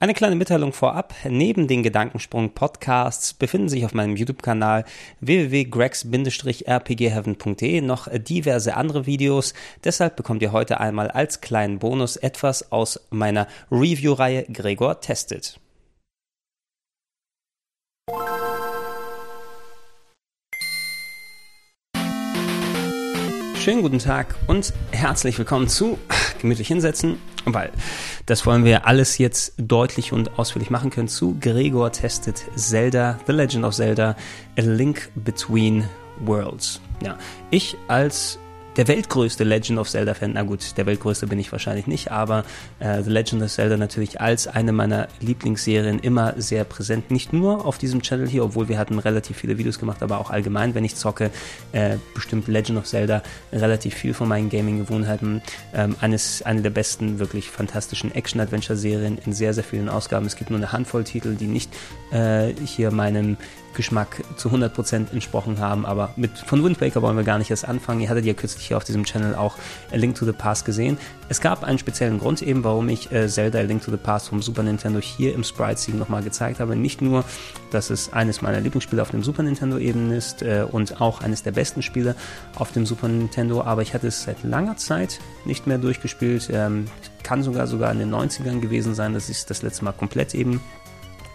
Eine kleine Mitteilung vorab. Neben den Gedankensprung-Podcasts befinden sich auf meinem YouTube-Kanal www.gregs-rpgheaven.de noch diverse andere Videos. Deshalb bekommt ihr heute einmal als kleinen Bonus etwas aus meiner Review-Reihe Gregor testet. Schönen guten Tag und herzlich willkommen zu Gemütlich hinsetzen, weil das wollen wir alles jetzt deutlich und ausführlich machen können zu Gregor testet Zelda, The Legend of Zelda, A Link Between Worlds. Ja, ich als der weltgrößte Legend of Zelda-Fan. Na gut, der weltgrößte bin ich wahrscheinlich nicht, aber äh, The Legend of Zelda natürlich als eine meiner Lieblingsserien immer sehr präsent. Nicht nur auf diesem Channel hier, obwohl wir hatten relativ viele Videos gemacht, aber auch allgemein, wenn ich zocke, äh, bestimmt Legend of Zelda relativ viel von meinen Gaming-Gewohnheiten. Ähm, eines, eine der besten, wirklich fantastischen Action-Adventure-Serien in sehr, sehr vielen Ausgaben. Es gibt nur eine Handvoll Titel, die nicht äh, hier meinem Geschmack zu 100% entsprochen haben. Aber mit von Wind wollen wir gar nicht erst anfangen. Ihr hattet ja kürzlich hier auf diesem Channel auch A Link to the Past gesehen. Es gab einen speziellen Grund eben, warum ich äh, Zelda A Link to the Past vom Super Nintendo hier im Sprite Sieg nochmal gezeigt habe. Nicht nur, dass es eines meiner Lieblingsspiele auf dem Super Nintendo eben ist äh, und auch eines der besten Spiele auf dem Super Nintendo, aber ich hatte es seit langer Zeit nicht mehr durchgespielt. Ähm, kann sogar sogar in den 90ern gewesen sein, dass ich es das letzte Mal komplett eben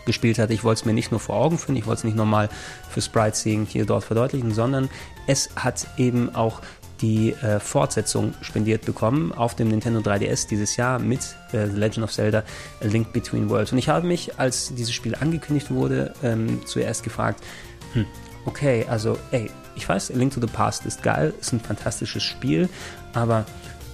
gespielt hatte. Ich wollte es mir nicht nur vor Augen führen, ich wollte es nicht nochmal für Sprite Seeing hier dort verdeutlichen, sondern es hat eben auch die äh, Fortsetzung spendiert bekommen auf dem Nintendo 3DS dieses Jahr mit äh, The Legend of Zelda A Link Between Worlds. Und ich habe mich, als dieses Spiel angekündigt wurde, ähm, zuerst gefragt, hm, okay, also ey, ich weiß, A Link to the Past ist geil, ist ein fantastisches Spiel, aber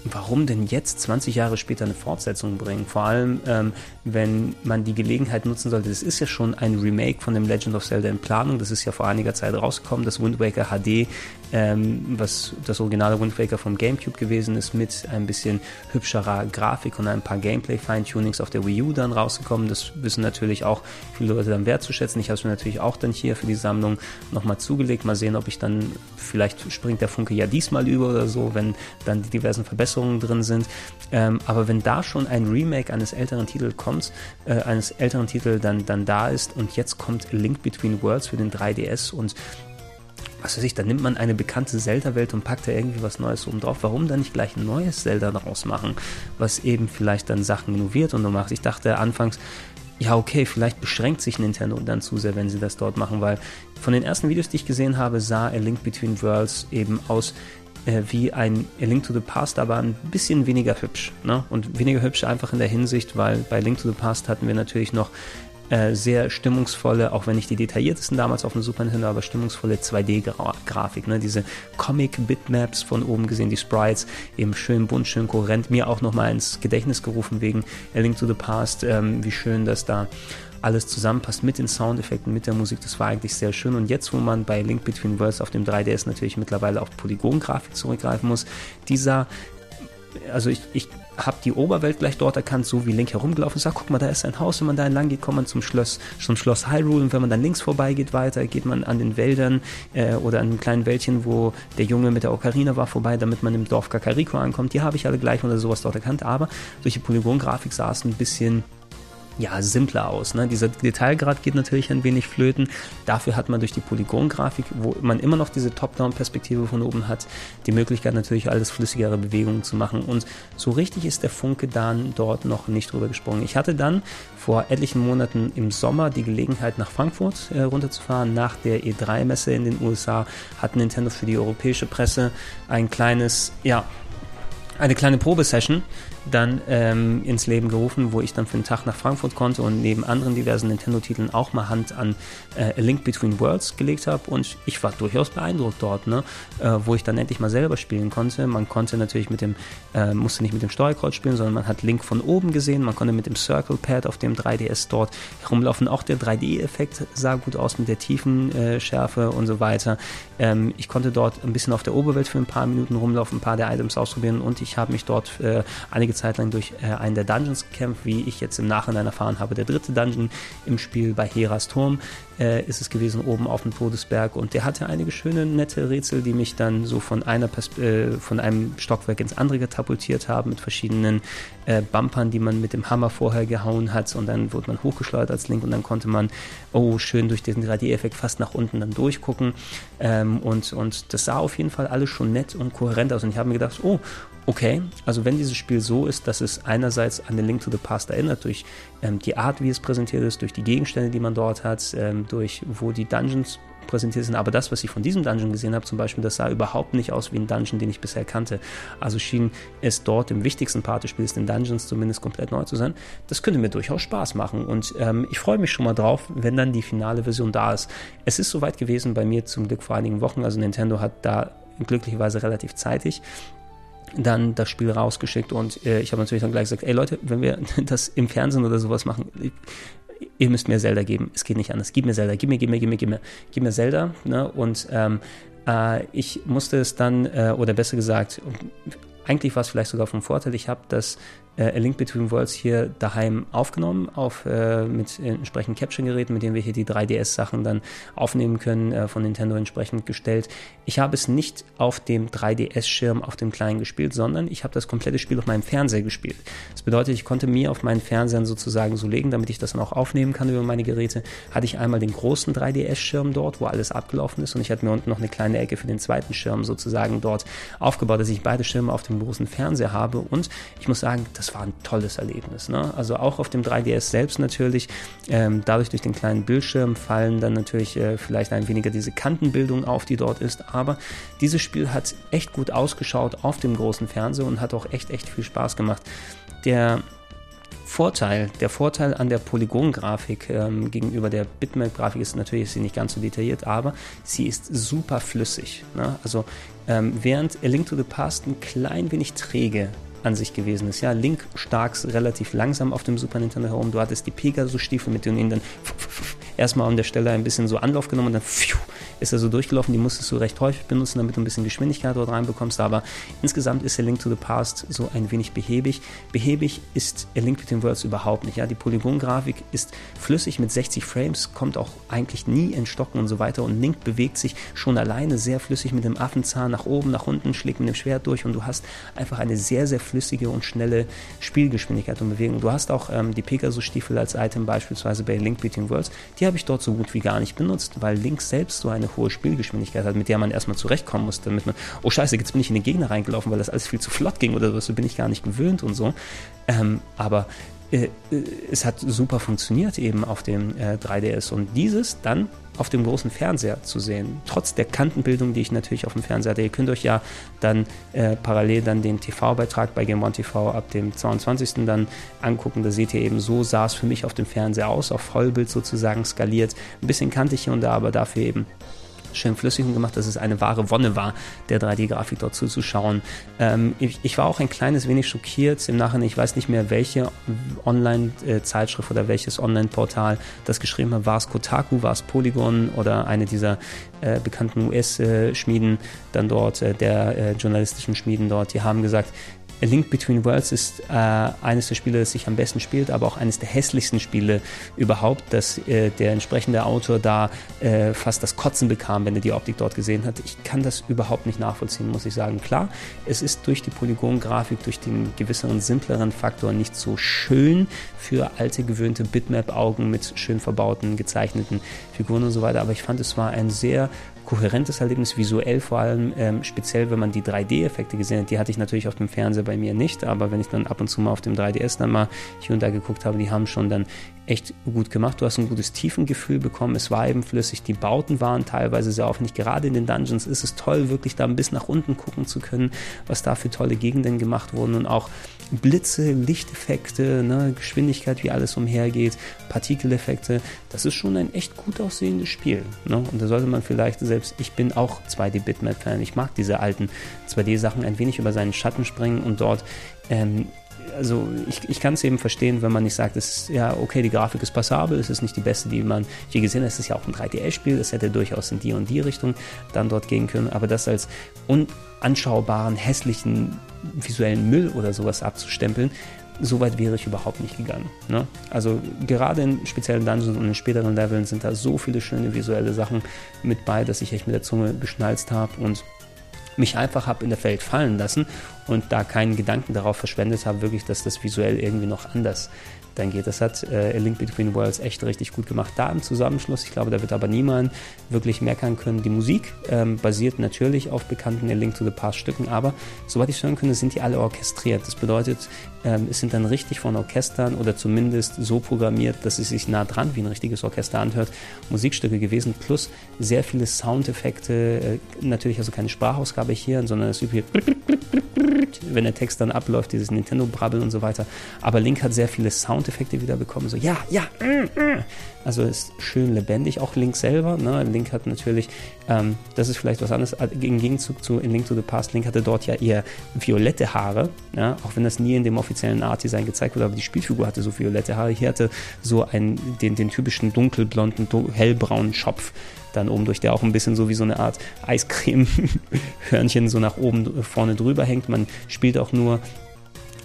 warum denn jetzt 20 Jahre später eine Fortsetzung bringen? Vor allem, ähm, wenn man die Gelegenheit nutzen sollte. Das ist ja schon ein Remake von dem Legend of Zelda in Planung. Das ist ja vor einiger Zeit rausgekommen. Das Wind Waker HD, ähm, was das originale Wind Waker vom GameCube gewesen ist, mit ein bisschen hübscherer Grafik und ein paar Gameplay-Feintunings auf der Wii U dann rausgekommen. Das wissen natürlich auch viele Leute dann wertzuschätzen. Ich habe es mir natürlich auch dann hier für die Sammlung nochmal zugelegt. Mal sehen, ob ich dann, vielleicht springt der Funke ja diesmal über oder so, wenn dann die diversen Verbesserungen drin sind. Ähm, aber wenn da schon ein Remake eines älteren Titels kommt, äh, eines älteren Titels dann, dann da ist und jetzt kommt Link Between Worlds für den 3DS und was weiß ich, dann nimmt man eine bekannte Zelda-Welt und packt da irgendwie was Neues oben drauf. Warum dann nicht gleich ein neues Zelda daraus machen, was eben vielleicht dann Sachen innoviert und macht? Ich dachte anfangs, ja, okay, vielleicht beschränkt sich Nintendo dann zu sehr, wenn sie das dort machen, weil von den ersten Videos, die ich gesehen habe, sah A Link Between Worlds eben aus äh, wie ein A Link to the Past, aber ein bisschen weniger hübsch. Ne? Und weniger hübsch einfach in der Hinsicht, weil bei Link to the Past hatten wir natürlich noch äh, sehr stimmungsvolle, auch wenn nicht die detailliertesten damals auf dem Super Nintendo, aber stimmungsvolle 2D-Grafik. Ne? Diese Comic-Bitmaps von oben gesehen, die Sprites, eben schön bunt, schön kohärent. Mir auch nochmal ins Gedächtnis gerufen wegen A Link to the Past, ähm, wie schön das da alles zusammenpasst mit den Soundeffekten, mit der Musik. Das war eigentlich sehr schön. Und jetzt, wo man bei Link Between Worlds auf dem 3DS natürlich mittlerweile auf Polygongrafik zurückgreifen muss, dieser, also ich, ich habe die Oberwelt gleich dort erkannt, so wie Link herumgelaufen ist. Sag, guck mal, da ist ein Haus. Wenn man da entlang geht, kommt man zum Schloss, zum Schloss Hyrule. Und wenn man dann links vorbei geht weiter, geht man an den Wäldern äh, oder an einem kleinen Wäldchen, wo der Junge mit der Ocarina war, vorbei, damit man im Dorf Kakariko ankommt. Die habe ich alle gleich oder sowas dort erkannt. Aber durch die Polygongrafik es ein bisschen ja, simpler aus. Ne? Dieser Detailgrad geht natürlich ein wenig flöten. Dafür hat man durch die Polygongrafik, wo man immer noch diese Top-Down-Perspektive von oben hat, die Möglichkeit natürlich alles flüssigere Bewegungen zu machen. Und so richtig ist der Funke dann dort noch nicht drüber gesprungen. Ich hatte dann vor etlichen Monaten im Sommer die Gelegenheit, nach Frankfurt äh, runterzufahren. Nach der E3-Messe in den USA hat Nintendo für die europäische Presse ein kleines, ja, eine kleine Probesession dann ähm, ins Leben gerufen, wo ich dann für einen Tag nach Frankfurt konnte und neben anderen diversen Nintendo-Titeln auch mal Hand an äh, A Link Between Worlds gelegt habe und ich war durchaus beeindruckt dort, ne? Äh, wo ich dann endlich mal selber spielen konnte. Man konnte natürlich mit dem, äh, musste nicht mit dem Steuerkreuz spielen, sondern man hat Link von oben gesehen, man konnte mit dem Circle Pad auf dem 3DS dort herumlaufen. Auch der 3D-Effekt sah gut aus mit der Tiefenschärfe und so weiter. Ähm, ich konnte dort ein bisschen auf der Oberwelt für ein paar Minuten rumlaufen, ein paar der Items ausprobieren und ich habe mich dort äh, einige Zeit lang durch äh, einen der Dungeons gekämpft, wie ich jetzt im Nachhinein erfahren habe. Der dritte Dungeon im Spiel bei Heras Turm äh, ist es gewesen, oben auf dem Todesberg. Und der hatte einige schöne, nette Rätsel, die mich dann so von, einer äh, von einem Stockwerk ins andere katapultiert haben, mit verschiedenen äh, Bumpern, die man mit dem Hammer vorher gehauen hat. Und dann wurde man hochgeschleudert als Link und dann konnte man, oh, schön durch den 3D-Effekt fast nach unten dann durchgucken. Ähm, und, und das sah auf jeden Fall alles schon nett und kohärent aus. Und ich habe mir gedacht, oh, okay, also wenn dieses Spiel so ist, dass es einerseits an den Link to the Past erinnert, durch ähm, die Art, wie es präsentiert ist, durch die Gegenstände, die man dort hat, ähm, durch wo die Dungeons präsentiert sind. Aber das, was ich von diesem Dungeon gesehen habe, zum Beispiel, das sah überhaupt nicht aus wie ein Dungeon, den ich bisher kannte. Also schien es dort im wichtigsten Part des Spiels, den Dungeons zumindest komplett neu zu sein. Das könnte mir durchaus Spaß machen. Und ähm, ich freue mich schon mal drauf, wenn dann die finale Version da ist. Es ist soweit gewesen bei mir zum Glück vor einigen Wochen. Also Nintendo hat da glücklicherweise relativ zeitig dann das Spiel rausgeschickt und äh, ich habe natürlich dann gleich gesagt, ey Leute, wenn wir das im Fernsehen oder sowas machen, ihr müsst mir Zelda geben, es geht nicht anders, gib mir Zelda, gib mir, gib mir, gib mir, gib mir, gib mir Zelda, ne? und ähm, äh, ich musste es dann, äh, oder besser gesagt, eigentlich war es vielleicht sogar vom Vorteil, ich habe das äh, A Link Between Worlds hier daheim aufgenommen, auf, äh, mit entsprechenden Caption-Geräten, mit denen wir hier die 3DS-Sachen dann aufnehmen können, äh, von Nintendo entsprechend gestellt. Ich habe es nicht auf dem 3DS-Schirm auf dem kleinen gespielt, sondern ich habe das komplette Spiel auf meinem Fernseher gespielt. Das bedeutet, ich konnte mir auf meinen Fernsehern sozusagen so legen, damit ich das dann auch aufnehmen kann über meine Geräte, hatte ich einmal den großen 3DS-Schirm dort, wo alles abgelaufen ist und ich hatte mir unten noch eine kleine Ecke für den zweiten Schirm sozusagen dort aufgebaut, dass ich beide Schirme auf dem großen Fernseher habe und ich muss sagen, das war ein tolles Erlebnis. Ne? Also auch auf dem 3DS selbst natürlich. Ähm, dadurch durch den kleinen Bildschirm fallen dann natürlich äh, vielleicht ein weniger diese Kantenbildung auf, die dort ist. Aber dieses Spiel hat echt gut ausgeschaut auf dem großen Fernseher und hat auch echt, echt viel Spaß gemacht. Der Vorteil, der Vorteil an der Polygon-Grafik ähm, gegenüber der Bitmap-Grafik ist natürlich, ist sie nicht ganz so detailliert, aber sie ist super flüssig. Ne? Also ähm, während A Link to the Past ein klein wenig träge an sich gewesen ist. Ja, Link stark relativ langsam auf dem Super Nintendo herum. Du hattest die Pegasus-Stiefel, mit denen dann erstmal an der Stelle ein bisschen so Anlauf genommen und dann ist er so durchgelaufen. Die musstest du recht häufig benutzen, damit du ein bisschen Geschwindigkeit dort reinbekommst. Aber insgesamt ist A Link to the Past so ein wenig behäbig. Behäbig ist A Link Between Worlds überhaupt nicht. Ja, die Polygon-Grafik ist flüssig mit 60 Frames, kommt auch eigentlich nie in Stocken und so weiter. Und Link bewegt sich schon alleine sehr flüssig mit dem Affenzahn nach oben, nach unten, schlägt mit dem Schwert durch und du hast einfach eine sehr, sehr flüssige und schnelle Spielgeschwindigkeit und Bewegung. Du hast auch ähm, die Pegasus-Stiefel als Item beispielsweise bei Link Between Worlds. Die habe ich dort so gut wie gar nicht benutzt, weil Link selbst so eine hohe Spielgeschwindigkeit hat, mit der man erstmal zurechtkommen muss, damit man, oh scheiße, jetzt bin ich in den Gegner reingelaufen, weil das alles viel zu flott ging oder so, bin ich gar nicht gewöhnt und so. Ähm, aber äh, äh es hat super funktioniert eben auf dem äh, 3DS und dieses dann auf dem großen Fernseher zu sehen. Trotz der Kantenbildung, die ich natürlich auf dem Fernseher hatte. Ihr könnt euch ja dann äh, parallel dann den TV-Beitrag bei Game One TV ab dem 22. dann angucken. Da seht ihr eben, so sah es für mich auf dem Fernseher aus, auf Vollbild sozusagen skaliert. Ein bisschen kantig hier und da, aber dafür eben schön flüssig und gemacht, dass es eine wahre Wonne war, der 3D-Grafik dort zuzuschauen. Ähm, ich, ich, war auch ein kleines wenig schockiert im Nachhinein. Ich weiß nicht mehr, welche Online-Zeitschrift oder welches Online-Portal das geschrieben hat. War es Kotaku, war es Polygon oder eine dieser äh, bekannten US-Schmieden dann dort, äh, der äh, journalistischen Schmieden dort, die haben gesagt, A Link Between Worlds ist äh, eines der Spiele, das sich am besten spielt, aber auch eines der hässlichsten Spiele überhaupt, dass äh, der entsprechende Autor da äh, fast das Kotzen bekam, wenn er die Optik dort gesehen hat. Ich kann das überhaupt nicht nachvollziehen, muss ich sagen. Klar, es ist durch die Polygon-Grafik, durch den gewisseren, simpleren Faktor nicht so schön für alte, gewöhnte Bitmap-Augen mit schön verbauten, gezeichneten Figuren und so weiter, aber ich fand, es war ein sehr kohärentes Erlebnis, visuell vor allem, ähm, speziell wenn man die 3D-Effekte gesehen hat, die hatte ich natürlich auf dem Fernseher bei mir nicht, aber wenn ich dann ab und zu mal auf dem 3DS dann mal hier und da geguckt habe, die haben schon dann echt gut gemacht. Du hast ein gutes Tiefengefühl bekommen, es war eben flüssig, die Bauten waren teilweise sehr aufwendig. Gerade in den Dungeons ist es toll, wirklich da bis nach unten gucken zu können, was da für tolle Gegenden gemacht wurden und auch Blitze, Lichteffekte, ne, Geschwindigkeit, wie alles umhergeht, Partikeleffekte. Das ist schon ein echt gut aussehendes Spiel. Ne? Und da sollte man vielleicht selbst, ich bin auch 2D-Bitmap-Fan, ich mag diese alten 2D-Sachen ein wenig über seinen Schatten springen und dort ähm, also ich, ich kann es eben verstehen, wenn man nicht sagt, es ist, ja, okay, die Grafik ist passabel, es ist nicht die beste, die man je gesehen hat, es ist ja auch ein 3DS-Spiel, es hätte durchaus in die und die Richtung dann dort gehen können, aber das als unanschaubaren, hässlichen visuellen Müll oder sowas abzustempeln, so weit wäre ich überhaupt nicht gegangen. Ne? Also gerade in speziellen Dungeons und in späteren Leveln sind da so viele schöne visuelle Sachen mit bei, dass ich echt mit der Zunge geschnalzt habe und mich einfach habe in der Welt fallen lassen und da keinen Gedanken darauf verschwendet habe, wirklich, dass das visuell irgendwie noch anders dann geht. Das hat äh, Link Between Worlds echt richtig gut gemacht. Da im Zusammenschluss, ich glaube, da wird aber niemand wirklich meckern können. Die Musik ähm, basiert natürlich auf bekannten A Link to the Past Stücken, aber soweit ich hören kann, sind die alle orchestriert. Das bedeutet, ähm, es sind dann richtig von Orchestern oder zumindest so programmiert, dass es sich nah dran wie ein richtiges Orchester anhört, Musikstücke gewesen, plus sehr viele Soundeffekte, äh, natürlich also keine Sprachausgabe hier, sondern das übliche wenn der Text dann abläuft, dieses Nintendo-Brabbeln und so weiter. Aber Link hat sehr viele Soundeffekte wieder bekommen, so ja, ja, mm, mm. also ist schön lebendig, auch Link selber. Ne? Link hat natürlich, ähm, das ist vielleicht was anderes, im Gegenzug zu in Link to the Past, Link hatte dort ja eher violette Haare, ja? auch wenn das nie in dem offiziellen Art-Design gezeigt wurde, aber die Spielfigur hatte so violette Haare. Hier hatte so einen, den, den typischen dunkelblonden, hellbraunen Schopf dann oben durch, der auch ein bisschen so wie so eine Art Eiscreme-Hörnchen so nach oben vorne drüber hängt. Man spielt auch nur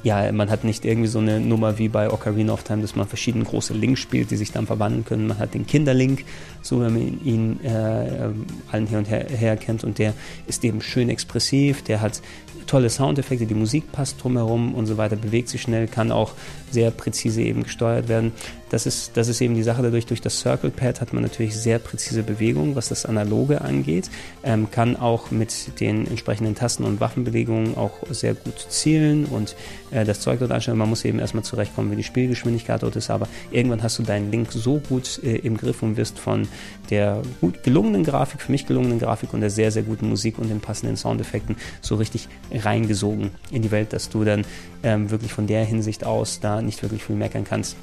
ja, man hat nicht irgendwie so eine Nummer wie bei Ocarina of Time, dass man verschiedene große Links spielt, die sich dann verwandeln können. Man hat den Kinderlink, so wie man ihn äh, allen hier und her, her kennt und der ist eben schön expressiv, der hat tolle Soundeffekte, die Musik passt drumherum und so weiter, bewegt sich schnell, kann auch sehr präzise eben gesteuert werden. Das ist, das ist eben die Sache dadurch, durch das Circle Pad hat man natürlich sehr präzise Bewegungen, was das Analoge angeht, ähm, kann auch mit den entsprechenden Tasten und Waffenbewegungen auch sehr gut zielen und äh, das Zeug dort anstellen. Man muss eben erstmal zurechtkommen, wie die Spielgeschwindigkeit dort ist, aber irgendwann hast du deinen Link so gut äh, im Griff und wirst von der gut gelungenen Grafik, für mich gelungenen Grafik und der sehr, sehr guten Musik und den passenden Soundeffekten so richtig reingesogen in die Welt, dass du dann ähm, wirklich von der Hinsicht aus da nicht wirklich viel meckern kannst.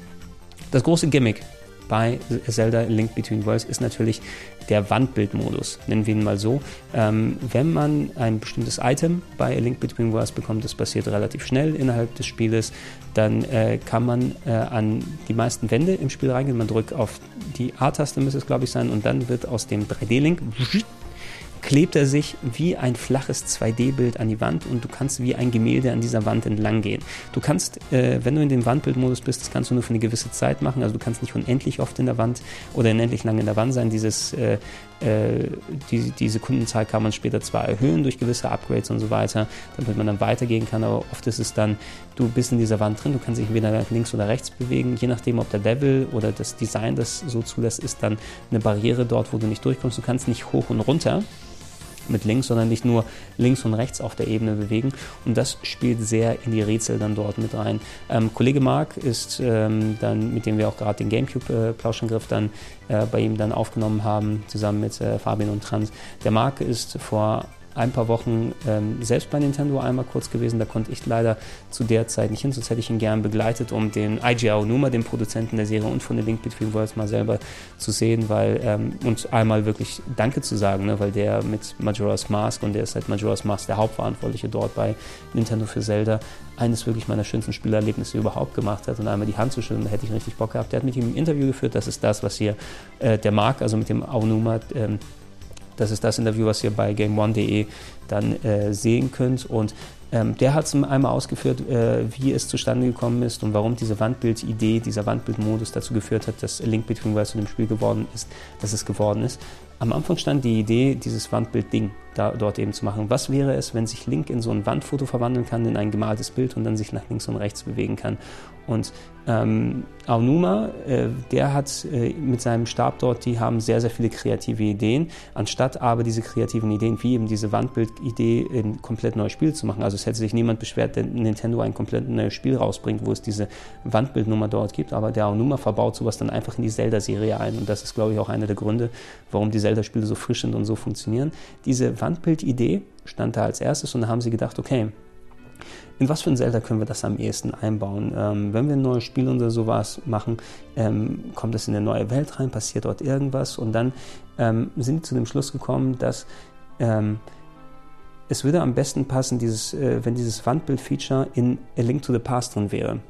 Das große Gimmick bei Zelda Link Between Worlds ist natürlich der Wandbildmodus, nennen wir ihn mal so. Ähm, wenn man ein bestimmtes Item bei Link Between Worlds bekommt, das passiert relativ schnell innerhalb des Spieles, dann äh, kann man äh, an die meisten Wände im Spiel reingehen. Man drückt auf die A-Taste, müsste es glaube ich sein, und dann wird aus dem 3D-Link klebt er sich wie ein flaches 2D-Bild an die Wand und du kannst wie ein Gemälde an dieser Wand entlang gehen. Du kannst, äh, wenn du in dem Wandbildmodus bist, das kannst du nur für eine gewisse Zeit machen, also du kannst nicht unendlich oft in der Wand oder unendlich lang in der Wand sein. Dieses, äh, äh, die, die Sekundenzahl kann man später zwar erhöhen durch gewisse Upgrades und so weiter, damit man dann weitergehen kann, aber oft ist es dann, du bist in dieser Wand drin, du kannst dich entweder links oder rechts bewegen, je nachdem, ob der Level oder das Design das so zulässt, ist dann eine Barriere dort, wo du nicht durchkommst. Du kannst nicht hoch und runter mit links, sondern nicht nur links und rechts auf der Ebene bewegen. Und das spielt sehr in die Rätsel dann dort mit rein. Ähm, Kollege Mark ist ähm, dann, mit dem wir auch gerade den Gamecube-Plauschangriff äh, dann äh, bei ihm dann aufgenommen haben, zusammen mit äh, Fabian und Trans. Der Mark ist vor ein paar Wochen ähm, selbst bei Nintendo einmal kurz gewesen. Da konnte ich leider zu der Zeit nicht hin, sonst hätte ich ihn gern begleitet, um den IGO Numa, den Produzenten der Serie und von The Link Between Worlds mal selber zu sehen, weil ähm, und einmal wirklich Danke zu sagen, ne, weil der mit Majora's Mask und der ist seit Majora's Mask der Hauptverantwortliche dort bei Nintendo für Zelda eines wirklich meiner schönsten Spielerlebnisse überhaupt gemacht hat und einmal die Hand zu schütteln, da hätte ich richtig Bock gehabt. Der hat mit ihm ein Interview geführt, das ist das, was hier äh, der Mark, also mit dem Aonuma, ähm, das ist das Interview, was ihr bei GameOne.de dann äh, sehen könnt. Und ähm, der hat es einmal ausgeführt, äh, wie es zustande gekommen ist und warum diese Wandbild-Idee, dieser Wandbildmodus dazu geführt hat, dass Link Between Worlds zu dem Spiel geworden ist, dass es geworden ist. Am Anfang stand die Idee, dieses Wandbild-Ding da, dort eben zu machen. Was wäre es, wenn sich Link in so ein Wandfoto verwandeln kann, in ein gemaltes Bild und dann sich nach links und rechts bewegen kann? Und ähm, Aonuma, äh, der hat äh, mit seinem Stab dort, die haben sehr, sehr viele kreative Ideen, anstatt aber diese kreativen Ideen, wie eben diese Wandbild-Idee, ein komplett neues Spiel zu machen. Also es hätte sich niemand beschwert, wenn Nintendo ein komplett neues Spiel rausbringt, wo es diese Wandbildnummer dort gibt, aber der Aonuma verbaut sowas dann einfach in die Zelda-Serie ein und das ist, glaube ich, auch einer der Gründe, warum die Zelda-Spiele so frisch sind und so funktionieren. Diese Wandbild-Idee stand da als erstes und da haben sie gedacht, okay, in was für ein Zelda können wir das am ehesten einbauen? Ähm, wenn wir ein neues Spiel oder sowas machen, ähm, kommt es in eine neue Welt rein, passiert dort irgendwas und dann ähm, sind sie zu dem Schluss gekommen, dass ähm, es würde am besten passen, dieses, äh, wenn dieses Wandbild-Feature in A Link to the Past drin wäre.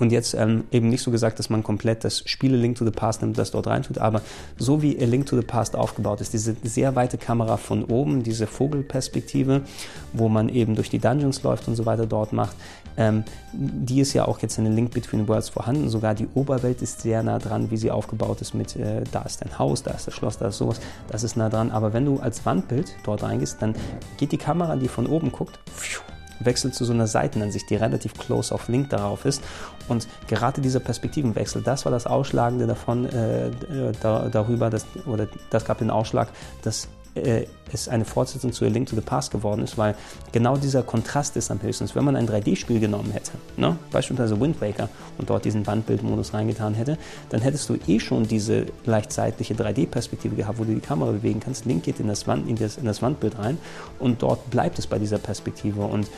Und jetzt ähm, eben nicht so gesagt, dass man komplett das Spiele Link to the Past nimmt, das dort reintut, aber so wie Link to the Past aufgebaut ist, diese sehr weite Kamera von oben, diese Vogelperspektive, wo man eben durch die Dungeons läuft und so weiter dort macht, ähm, die ist ja auch jetzt in A Link Between Worlds vorhanden. Sogar die Oberwelt ist sehr nah dran, wie sie aufgebaut ist mit, äh, da ist dein Haus, da ist das Schloss, da ist sowas, das ist nah dran. Aber wenn du als Wandbild dort reingehst, dann geht die Kamera, die von oben guckt, pfiuh, wechselt zu so einer Seitenansicht, die relativ close auf Link darauf ist. Und gerade dieser Perspektivenwechsel, das war das Ausschlagende davon, äh, äh, da, darüber, dass, oder das gab den Ausschlag, dass äh, es eine Fortsetzung zu A Link to the Past geworden ist, weil genau dieser Kontrast ist am höchsten. Wenn man ein 3D-Spiel genommen hätte, ne, beispielsweise Wind Waker und dort diesen Wandbildmodus reingetan hätte, dann hättest du eh schon diese leicht seitliche 3D-Perspektive gehabt, wo du die Kamera bewegen kannst. Link geht in das, Wand, in, das, in das Wandbild rein und dort bleibt es bei dieser Perspektive und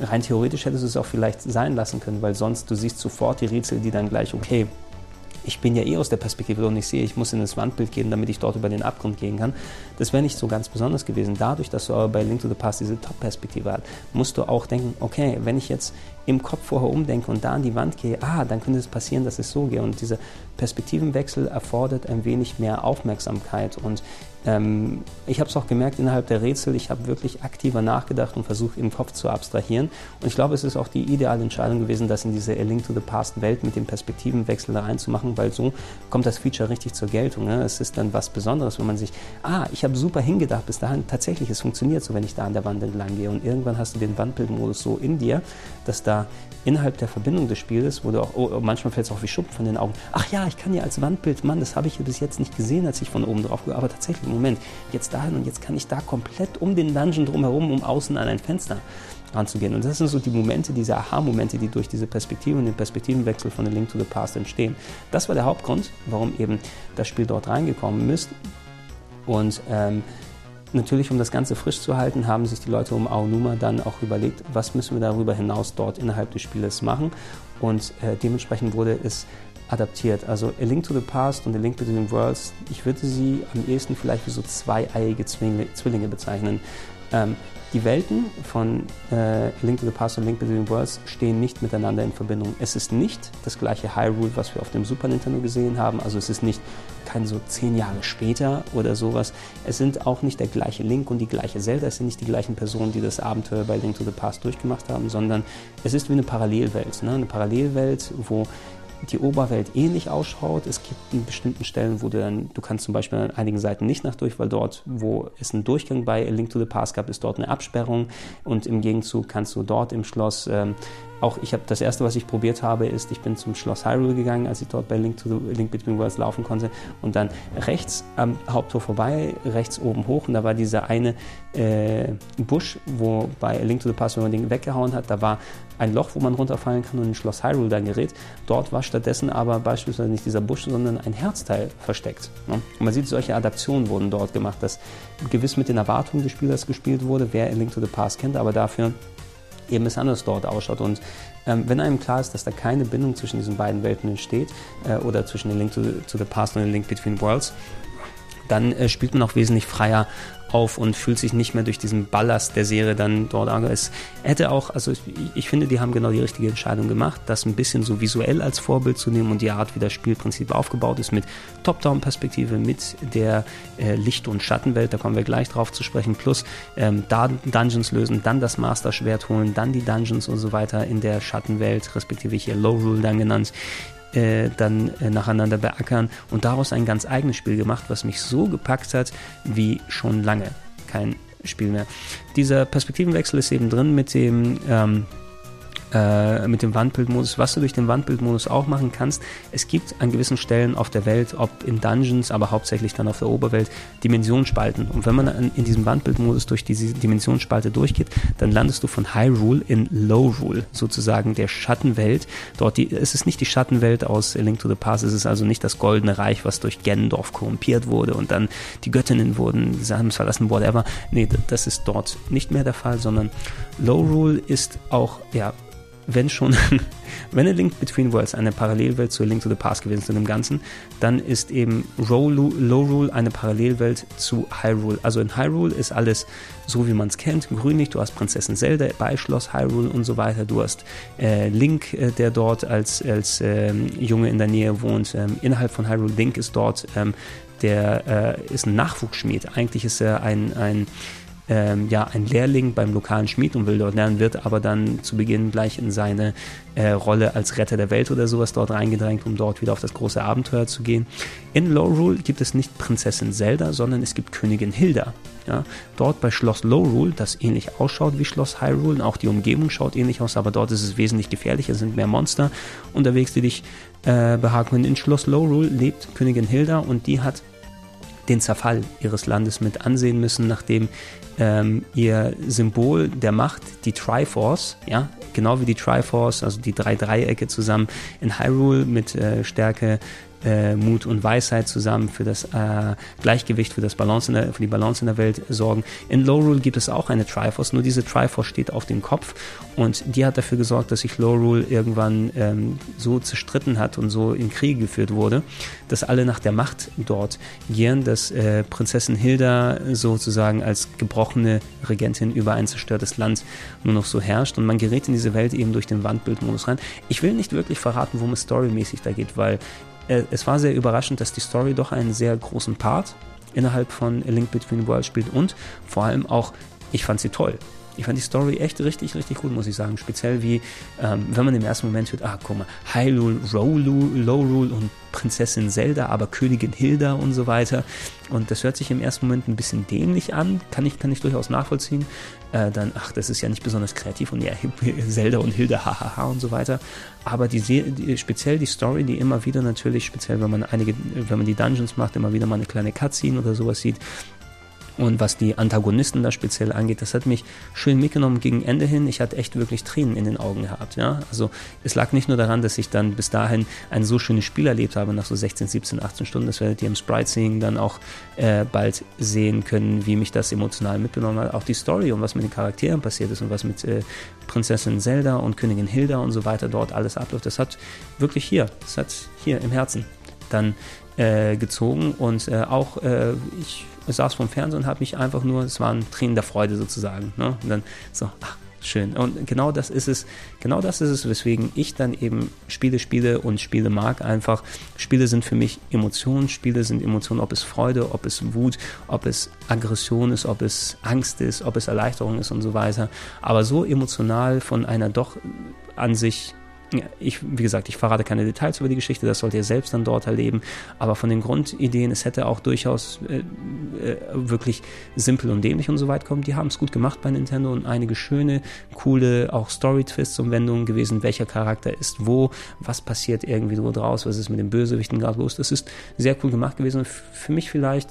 rein theoretisch hättest du es auch vielleicht sein lassen können, weil sonst du siehst sofort die Rätsel, die dann gleich, okay, ich bin ja eh aus der Perspektive und ich sehe, ich muss in das Wandbild gehen, damit ich dort über den Abgrund gehen kann. Das wäre nicht so ganz besonders gewesen. Dadurch, dass du aber bei Link to the Past diese Top-Perspektive hast, musst du auch denken, okay, wenn ich jetzt im Kopf vorher umdenke und da an die Wand gehe, ah, dann könnte es passieren, dass ich so gehe. Und dieser Perspektivenwechsel erfordert ein wenig mehr Aufmerksamkeit. Und ähm, ich habe es auch gemerkt innerhalb der Rätsel, ich habe wirklich aktiver nachgedacht und versucht im Kopf zu abstrahieren. Und ich glaube, es ist auch die ideale Entscheidung gewesen, das in diese A Link to the Past Welt mit dem Perspektivenwechsel reinzumachen, weil so kommt das Feature richtig zur Geltung. Ne? Es ist dann was Besonderes, wenn man sich, ah, ich habe super hingedacht bis dahin, tatsächlich, es funktioniert so, wenn ich da an der Wand entlang gehe. Und irgendwann hast du den Wandbildmodus so in dir, dass da innerhalb der Verbindung des Spiels, wo du auch, oh, manchmal fällt es auch wie Schuppen von den Augen, ach ja, ich kann ja als Wandbild, Mann, das habe ich ja bis jetzt nicht gesehen, als ich von oben drauf gehe, aber tatsächlich, Moment, jetzt dahin und jetzt kann ich da komplett um den Dungeon drumherum, um außen an ein Fenster ranzugehen. Und das sind so die Momente, diese Aha-Momente, die durch diese Perspektive und den Perspektivenwechsel von The Link to the Past entstehen. Das war der Hauptgrund, warum eben das Spiel dort reingekommen ist. Und ähm, Natürlich, um das Ganze frisch zu halten, haben sich die Leute um Aonuma dann auch überlegt, was müssen wir darüber hinaus dort innerhalb des Spieles machen. Und äh, dementsprechend wurde es adaptiert. Also A Link to the Past und A Link Between Worlds, ich würde sie am ehesten vielleicht wie so zweieiige Zwillinge bezeichnen. Ähm, die Welten von äh, Link to the Past und Link Between Worlds stehen nicht miteinander in Verbindung. Es ist nicht das gleiche Hyrule, was wir auf dem Super Nintendo gesehen haben. Also es ist nicht kein so zehn Jahre später oder sowas. Es sind auch nicht der gleiche Link und die gleiche Zelda. Es sind nicht die gleichen Personen, die das Abenteuer bei Link to the Past durchgemacht haben, sondern es ist wie eine Parallelwelt. Ne? Eine Parallelwelt, wo die Oberwelt ähnlich ausschaut. Es gibt in bestimmten Stellen, wo du dann, du kannst zum Beispiel an einigen Seiten nicht nach durch, weil dort, wo es einen Durchgang bei A Link to the Past gab, ist dort eine Absperrung und im Gegenzug kannst du dort im Schloss ähm, auch ich habe das erste, was ich probiert habe, ist, ich bin zum Schloss Hyrule gegangen, als ich dort bei Link, to the, Link Between Worlds laufen konnte und dann rechts am Haupttor vorbei, rechts oben hoch und da war dieser eine äh, Busch, wo bei Link to the Past, wenn man den weggehauen hat, da war ein Loch, wo man runterfallen kann und in Schloss Hyrule dann gerät. Dort war stattdessen aber beispielsweise nicht dieser Busch, sondern ein Herzteil versteckt. Ne? Und man sieht, solche Adaptionen wurden dort gemacht, dass gewiss mit den Erwartungen des Spielers gespielt wurde, wer Link to the Past kennt, aber dafür eben es anders dort ausschaut. Und ähm, wenn einem klar ist, dass da keine Bindung zwischen diesen beiden Welten entsteht, äh, oder zwischen den Link to, to the Past und den Link Between Worlds, dann äh, spielt man auch wesentlich freier auf und fühlt sich nicht mehr durch diesen Ballast der Serie dann dort an. Es hätte auch, also ich, ich, finde, die haben genau die richtige Entscheidung gemacht, das ein bisschen so visuell als Vorbild zu nehmen und die Art, wie das Spielprinzip aufgebaut ist, mit Top-Down-Perspektive, mit der äh, Licht- und Schattenwelt, da kommen wir gleich drauf zu sprechen, plus ähm, da Dungeons lösen, dann das Master-Schwert holen, dann die Dungeons und so weiter in der Schattenwelt, respektive hier Low Rule dann genannt äh, dann äh, nacheinander beackern und daraus ein ganz eigenes Spiel gemacht, was mich so gepackt hat wie schon lange kein Spiel mehr. Dieser Perspektivenwechsel ist eben drin mit dem ähm, äh, mit dem Wandbildmodus, was du durch den Wandbildmodus auch machen kannst. Es gibt an gewissen Stellen auf der Welt, ob in Dungeons, aber hauptsächlich dann auf der Oberwelt, Dimensionsspalten. Und wenn man in diesem Wandbildmodus durch diese Dimensionsspalte durchgeht, dann landest du von Hyrule in Lowrule, sozusagen der Schattenwelt. Dort die, es ist nicht die Schattenwelt aus A Link to the Past, es ist also nicht das goldene Reich, was durch Gendorf korrumpiert wurde und dann die Göttinnen wurden, sie haben es verlassen, whatever. Nee, das ist dort nicht mehr der Fall, sondern Lowrule ist auch, ja, wenn schon, wenn A Link Between Worlds eine Parallelwelt zu A Link to the Past gewesen ist in dem Ganzen, dann ist eben Low Rule eine Parallelwelt zu Hyrule. Also in Hyrule ist alles so, wie man es kennt, grünlich. Du hast Prinzessin Zelda bei Schloss Hyrule und so weiter. Du hast äh, Link, äh, der dort als, als ähm, Junge in der Nähe wohnt. Ähm, innerhalb von Hyrule Link ist dort, ähm, der äh, ist ein Nachwuchsschmied. Eigentlich ist er ein, ein ähm, ja, ein Lehrling beim lokalen Schmied und will dort lernen, wird aber dann zu Beginn gleich in seine äh, Rolle als Retter der Welt oder sowas dort reingedrängt, um dort wieder auf das große Abenteuer zu gehen. In Lorule gibt es nicht Prinzessin Zelda, sondern es gibt Königin Hilda. Ja, dort bei Schloss Lorule, das ähnlich ausschaut wie Schloss Hyrule, auch die Umgebung schaut ähnlich aus, aber dort ist es wesentlich gefährlicher, sind mehr Monster unterwegs, die dich äh, behaken. In Schloss Lorule lebt Königin Hilda und die hat den Zerfall ihres Landes mit ansehen müssen, nachdem ähm, ihr Symbol der Macht, die Triforce, ja, genau wie die Triforce, also die drei Dreiecke zusammen in Hyrule mit äh, Stärke, äh, Mut und Weisheit zusammen für das äh, Gleichgewicht, für, das Balance in der, für die Balance in der Welt sorgen. In Lorule gibt es auch eine Triforce, nur diese Triforce steht auf dem Kopf und die hat dafür gesorgt, dass sich Lorule irgendwann ähm, so zerstritten hat und so in Kriege geführt wurde, dass alle nach der Macht dort gieren, dass äh, Prinzessin Hilda sozusagen als gebrochene Regentin über ein zerstörtes Land nur noch so herrscht und man gerät in diese Welt eben durch den Wandbildmodus rein. Ich will nicht wirklich verraten, worum es storymäßig da geht, weil äh, es war sehr überraschend, dass die Story doch einen sehr großen Part innerhalb von A Link Between Worlds spielt und vor allem auch, ich fand sie toll. Ich fand die Story echt richtig, richtig gut, muss ich sagen. Speziell wie, ähm, wenn man im ersten Moment hört, ah, guck mal, Hyrule, Rolu, Lowrule und Prinzessin Zelda, aber Königin Hilda und so weiter. Und das hört sich im ersten Moment ein bisschen dämlich an, kann ich, kann ich durchaus nachvollziehen. Äh, dann, ach, das ist ja nicht besonders kreativ und ja, Zelda und Hilda, hahaha und so weiter. Aber die, die, speziell die Story, die immer wieder natürlich, speziell wenn man einige, wenn man die Dungeons macht, immer wieder mal eine kleine Cutscene oder sowas sieht, und was die Antagonisten da speziell angeht, das hat mich schön mitgenommen gegen Ende hin. Ich hatte echt wirklich Tränen in den Augen gehabt. Ja? Also es lag nicht nur daran, dass ich dann bis dahin ein so schönes Spiel erlebt habe, nach so 16, 17, 18 Stunden. Das werdet ihr im Sprite Seeing dann auch äh, bald sehen können, wie mich das emotional mitgenommen hat. Auch die Story und was mit den Charakteren passiert ist und was mit äh, Prinzessin Zelda und Königin Hilda und so weiter dort alles abläuft. Das hat wirklich hier, das hat hier im Herzen dann äh, gezogen und äh, auch äh, ich saß vom Fernsehen und habe mich einfach nur, es waren Tränen der Freude sozusagen. Ne? Und dann so, ach, schön. Und genau das ist es, genau das ist es, weswegen ich dann eben Spiele spiele und Spiele mag. Einfach, Spiele sind für mich Emotionen, Spiele sind Emotionen, ob es Freude, ob es Wut, ob es Aggression ist, ob es Angst ist, ob es Erleichterung ist und so weiter. Aber so emotional von einer doch an sich ich, wie gesagt, ich verrate keine Details über die Geschichte, das sollt ihr selbst dann dort erleben. Aber von den Grundideen, es hätte auch durchaus äh, äh, wirklich simpel und dämlich und so weit kommen. Die haben es gut gemacht bei Nintendo und einige schöne, coole, auch Story-Twists und Wendungen gewesen. Welcher Charakter ist wo, was passiert irgendwie so draus, was ist mit den Bösewichten gerade los. Das ist sehr cool gemacht gewesen für mich vielleicht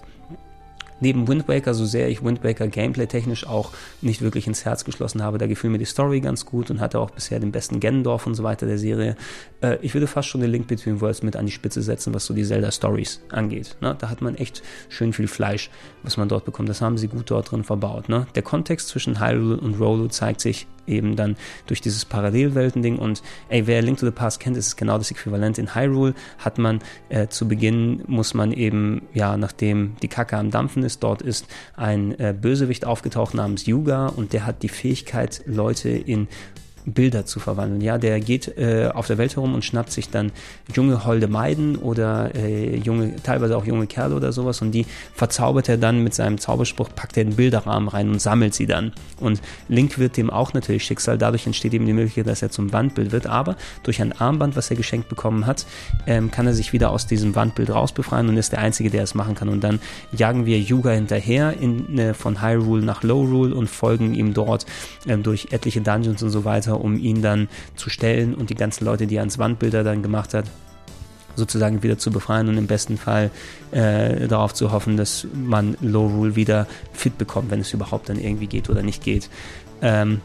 neben Wind Waker, so sehr ich Wind Waker gameplay-technisch auch nicht wirklich ins Herz geschlossen habe, da gefiel mir die Story ganz gut und hatte auch bisher den besten Gendorf und so weiter der Serie. Äh, ich würde fast schon den Link Between Worlds mit an die Spitze setzen, was so die Zelda-Stories angeht. Ne? Da hat man echt schön viel Fleisch, was man dort bekommt. Das haben sie gut dort drin verbaut. Ne? Der Kontext zwischen Hyrule und Rolo zeigt sich eben dann durch dieses Parallelwelten-Ding. Und ey, wer Link to the Past kennt, ist es genau das Äquivalent. In Hyrule hat man äh, zu Beginn, muss man eben, ja, nachdem die Kacke am Dampfen ist, dort ist ein äh, Bösewicht aufgetaucht namens Yuga und der hat die Fähigkeit, Leute in Bilder zu verwandeln. Ja, der geht äh, auf der Welt herum und schnappt sich dann junge holde Maiden oder äh, junge, teilweise auch junge Kerle oder sowas und die verzaubert er dann mit seinem Zauberspruch, packt er den Bilderrahmen rein und sammelt sie dann. Und Link wird dem auch natürlich Schicksal. Dadurch entsteht eben die Möglichkeit, dass er zum Wandbild wird. Aber durch ein Armband, was er geschenkt bekommen hat, ähm, kann er sich wieder aus diesem Wandbild rausbefreien und ist der Einzige, der es machen kann. Und dann jagen wir Yuga hinterher in, äh, von Hyrule nach Lowrule und folgen ihm dort ähm, durch etliche Dungeons und so weiter weiter, um ihn dann zu stellen und die ganzen Leute, die er ans Wandbilder dann gemacht hat, sozusagen wieder zu befreien und im besten Fall äh, darauf zu hoffen, dass man Low Rule wieder fit bekommt, wenn es überhaupt dann irgendwie geht oder nicht geht. Ähm,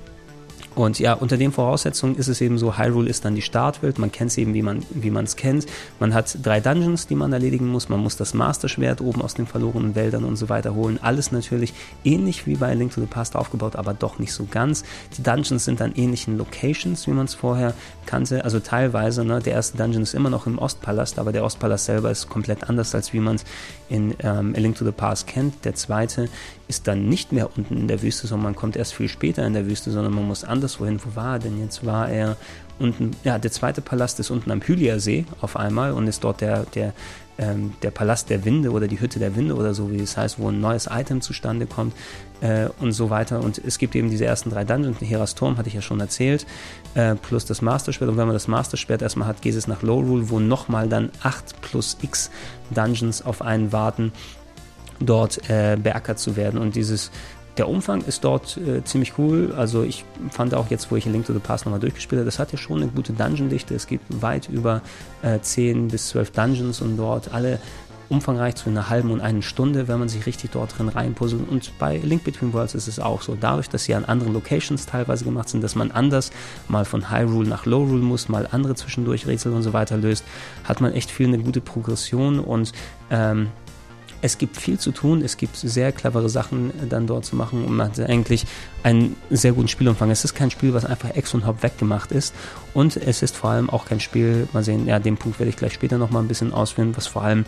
Und ja, unter den Voraussetzungen ist es eben so, Hyrule ist dann die Startwelt, man kennt es eben, wie man wie es kennt. Man hat drei Dungeons, die man erledigen muss, man muss das Master-Schwert oben aus den verlorenen Wäldern und so weiter holen. Alles natürlich ähnlich wie bei Link to the Past aufgebaut, aber doch nicht so ganz. Die Dungeons sind an ähnlichen Locations, wie man es vorher kannte. Also teilweise, ne, der erste Dungeon ist immer noch im Ostpalast, aber der Ostpalast selber ist komplett anders, als wie man es in ähm, A Link to the Past kennt. Der zweite ist dann nicht mehr unten in der Wüste, sondern man kommt erst viel später in der Wüste, sondern man muss anderswohin. Wo war er denn jetzt? War er unten, ja, der zweite Palast ist unten am Hylia-See auf einmal und ist dort der, der, ähm, der Palast der Winde oder die Hütte der Winde oder so, wie es heißt, wo ein neues Item zustande kommt äh, und so weiter. Und es gibt eben diese ersten drei Dungeons, Heras Turm hatte ich ja schon erzählt, äh, plus das Master-Schwert. Und wenn man das Master-Schwert erstmal hat, geht es nach Low Rule, wo nochmal dann 8 plus X Dungeons auf einen warten dort äh, beackert zu werden. Und dieses, der Umfang ist dort äh, ziemlich cool. Also ich fand auch jetzt, wo ich Link to the Past nochmal durchgespielt habe, das hat ja schon eine gute Dungeon-Dichte. Es gibt weit über äh, 10 bis 12 Dungeons und dort alle umfangreich zu einer halben und einer Stunde, wenn man sich richtig dort drin reinpuzzelt. Und bei Link Between Worlds ist es auch so. Dadurch, dass sie an anderen Locations teilweise gemacht sind, dass man anders mal von Hyrule nach Low Rule muss, mal andere zwischendurch Rätsel und so weiter löst, hat man echt viel eine gute Progression und ähm, es gibt viel zu tun, es gibt sehr clevere Sachen äh, dann dort zu machen und man hat eigentlich einen sehr guten Spielumfang. Es ist kein Spiel, was einfach Ex und Hop weggemacht ist und es ist vor allem auch kein Spiel, mal sehen, ja, den Punkt werde ich gleich später nochmal ein bisschen ausführen, was vor allem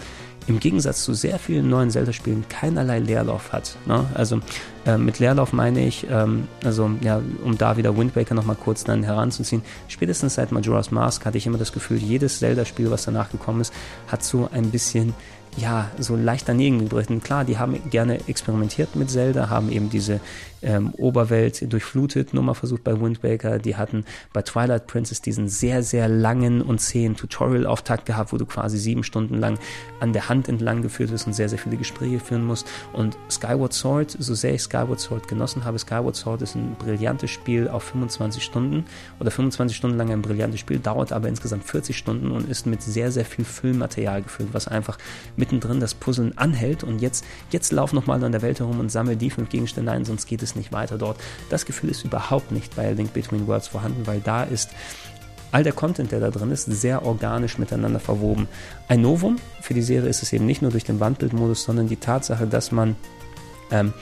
im Gegensatz zu sehr vielen neuen Zelda-Spielen keinerlei Leerlauf hat. Ne? Also äh, mit Leerlauf meine ich, ähm, also ja, um da wieder Wind Waker nochmal kurz dann heranzuziehen, spätestens seit Majora's Mask hatte ich immer das Gefühl, jedes Zelda-Spiel, was danach gekommen ist, hat so ein bisschen ja, so leicht daneben gebrochen. Klar, die haben gerne experimentiert mit Zelda, haben eben diese ähm, Oberwelt durchflutet Nummer versucht bei Wind Waker. Die hatten bei Twilight Princess diesen sehr, sehr langen und zähen Tutorial-Auftakt gehabt, wo du quasi sieben Stunden lang an der Hand entlang geführt wirst und sehr, sehr viele Gespräche führen musst. Und Skyward Sword, so sehr ich Skyward Sword genossen habe, Skyward Sword ist ein brillantes Spiel auf 25 Stunden oder 25 Stunden lang ein brillantes Spiel, dauert aber insgesamt 40 Stunden und ist mit sehr, sehr viel Füllmaterial gefüllt, was einfach mittendrin das Puzzeln anhält und jetzt, jetzt lauf nochmal an der Welt herum und sammel die fünf Gegenstände ein, sonst geht es nicht weiter dort. Das Gefühl ist überhaupt nicht bei Link Between Worlds vorhanden, weil da ist all der Content, der da drin ist, sehr organisch miteinander verwoben. Ein Novum für die Serie ist es eben nicht nur durch den Wandbildmodus, sondern die Tatsache, dass man ähm,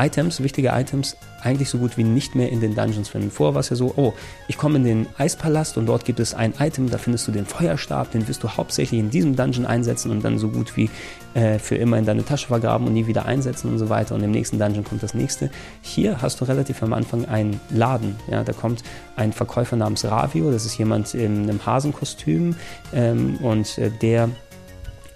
Items, wichtige Items, eigentlich so gut wie nicht mehr in den Dungeons finden. Vorher war es ja so, oh, ich komme in den Eispalast und dort gibt es ein Item, da findest du den Feuerstab, den wirst du hauptsächlich in diesem Dungeon einsetzen und dann so gut wie äh, für immer in deine Tasche vergraben und nie wieder einsetzen und so weiter. Und im nächsten Dungeon kommt das nächste. Hier hast du relativ am Anfang einen Laden. Ja, da kommt ein Verkäufer namens Ravio, das ist jemand in einem Hasenkostüm ähm, und äh, der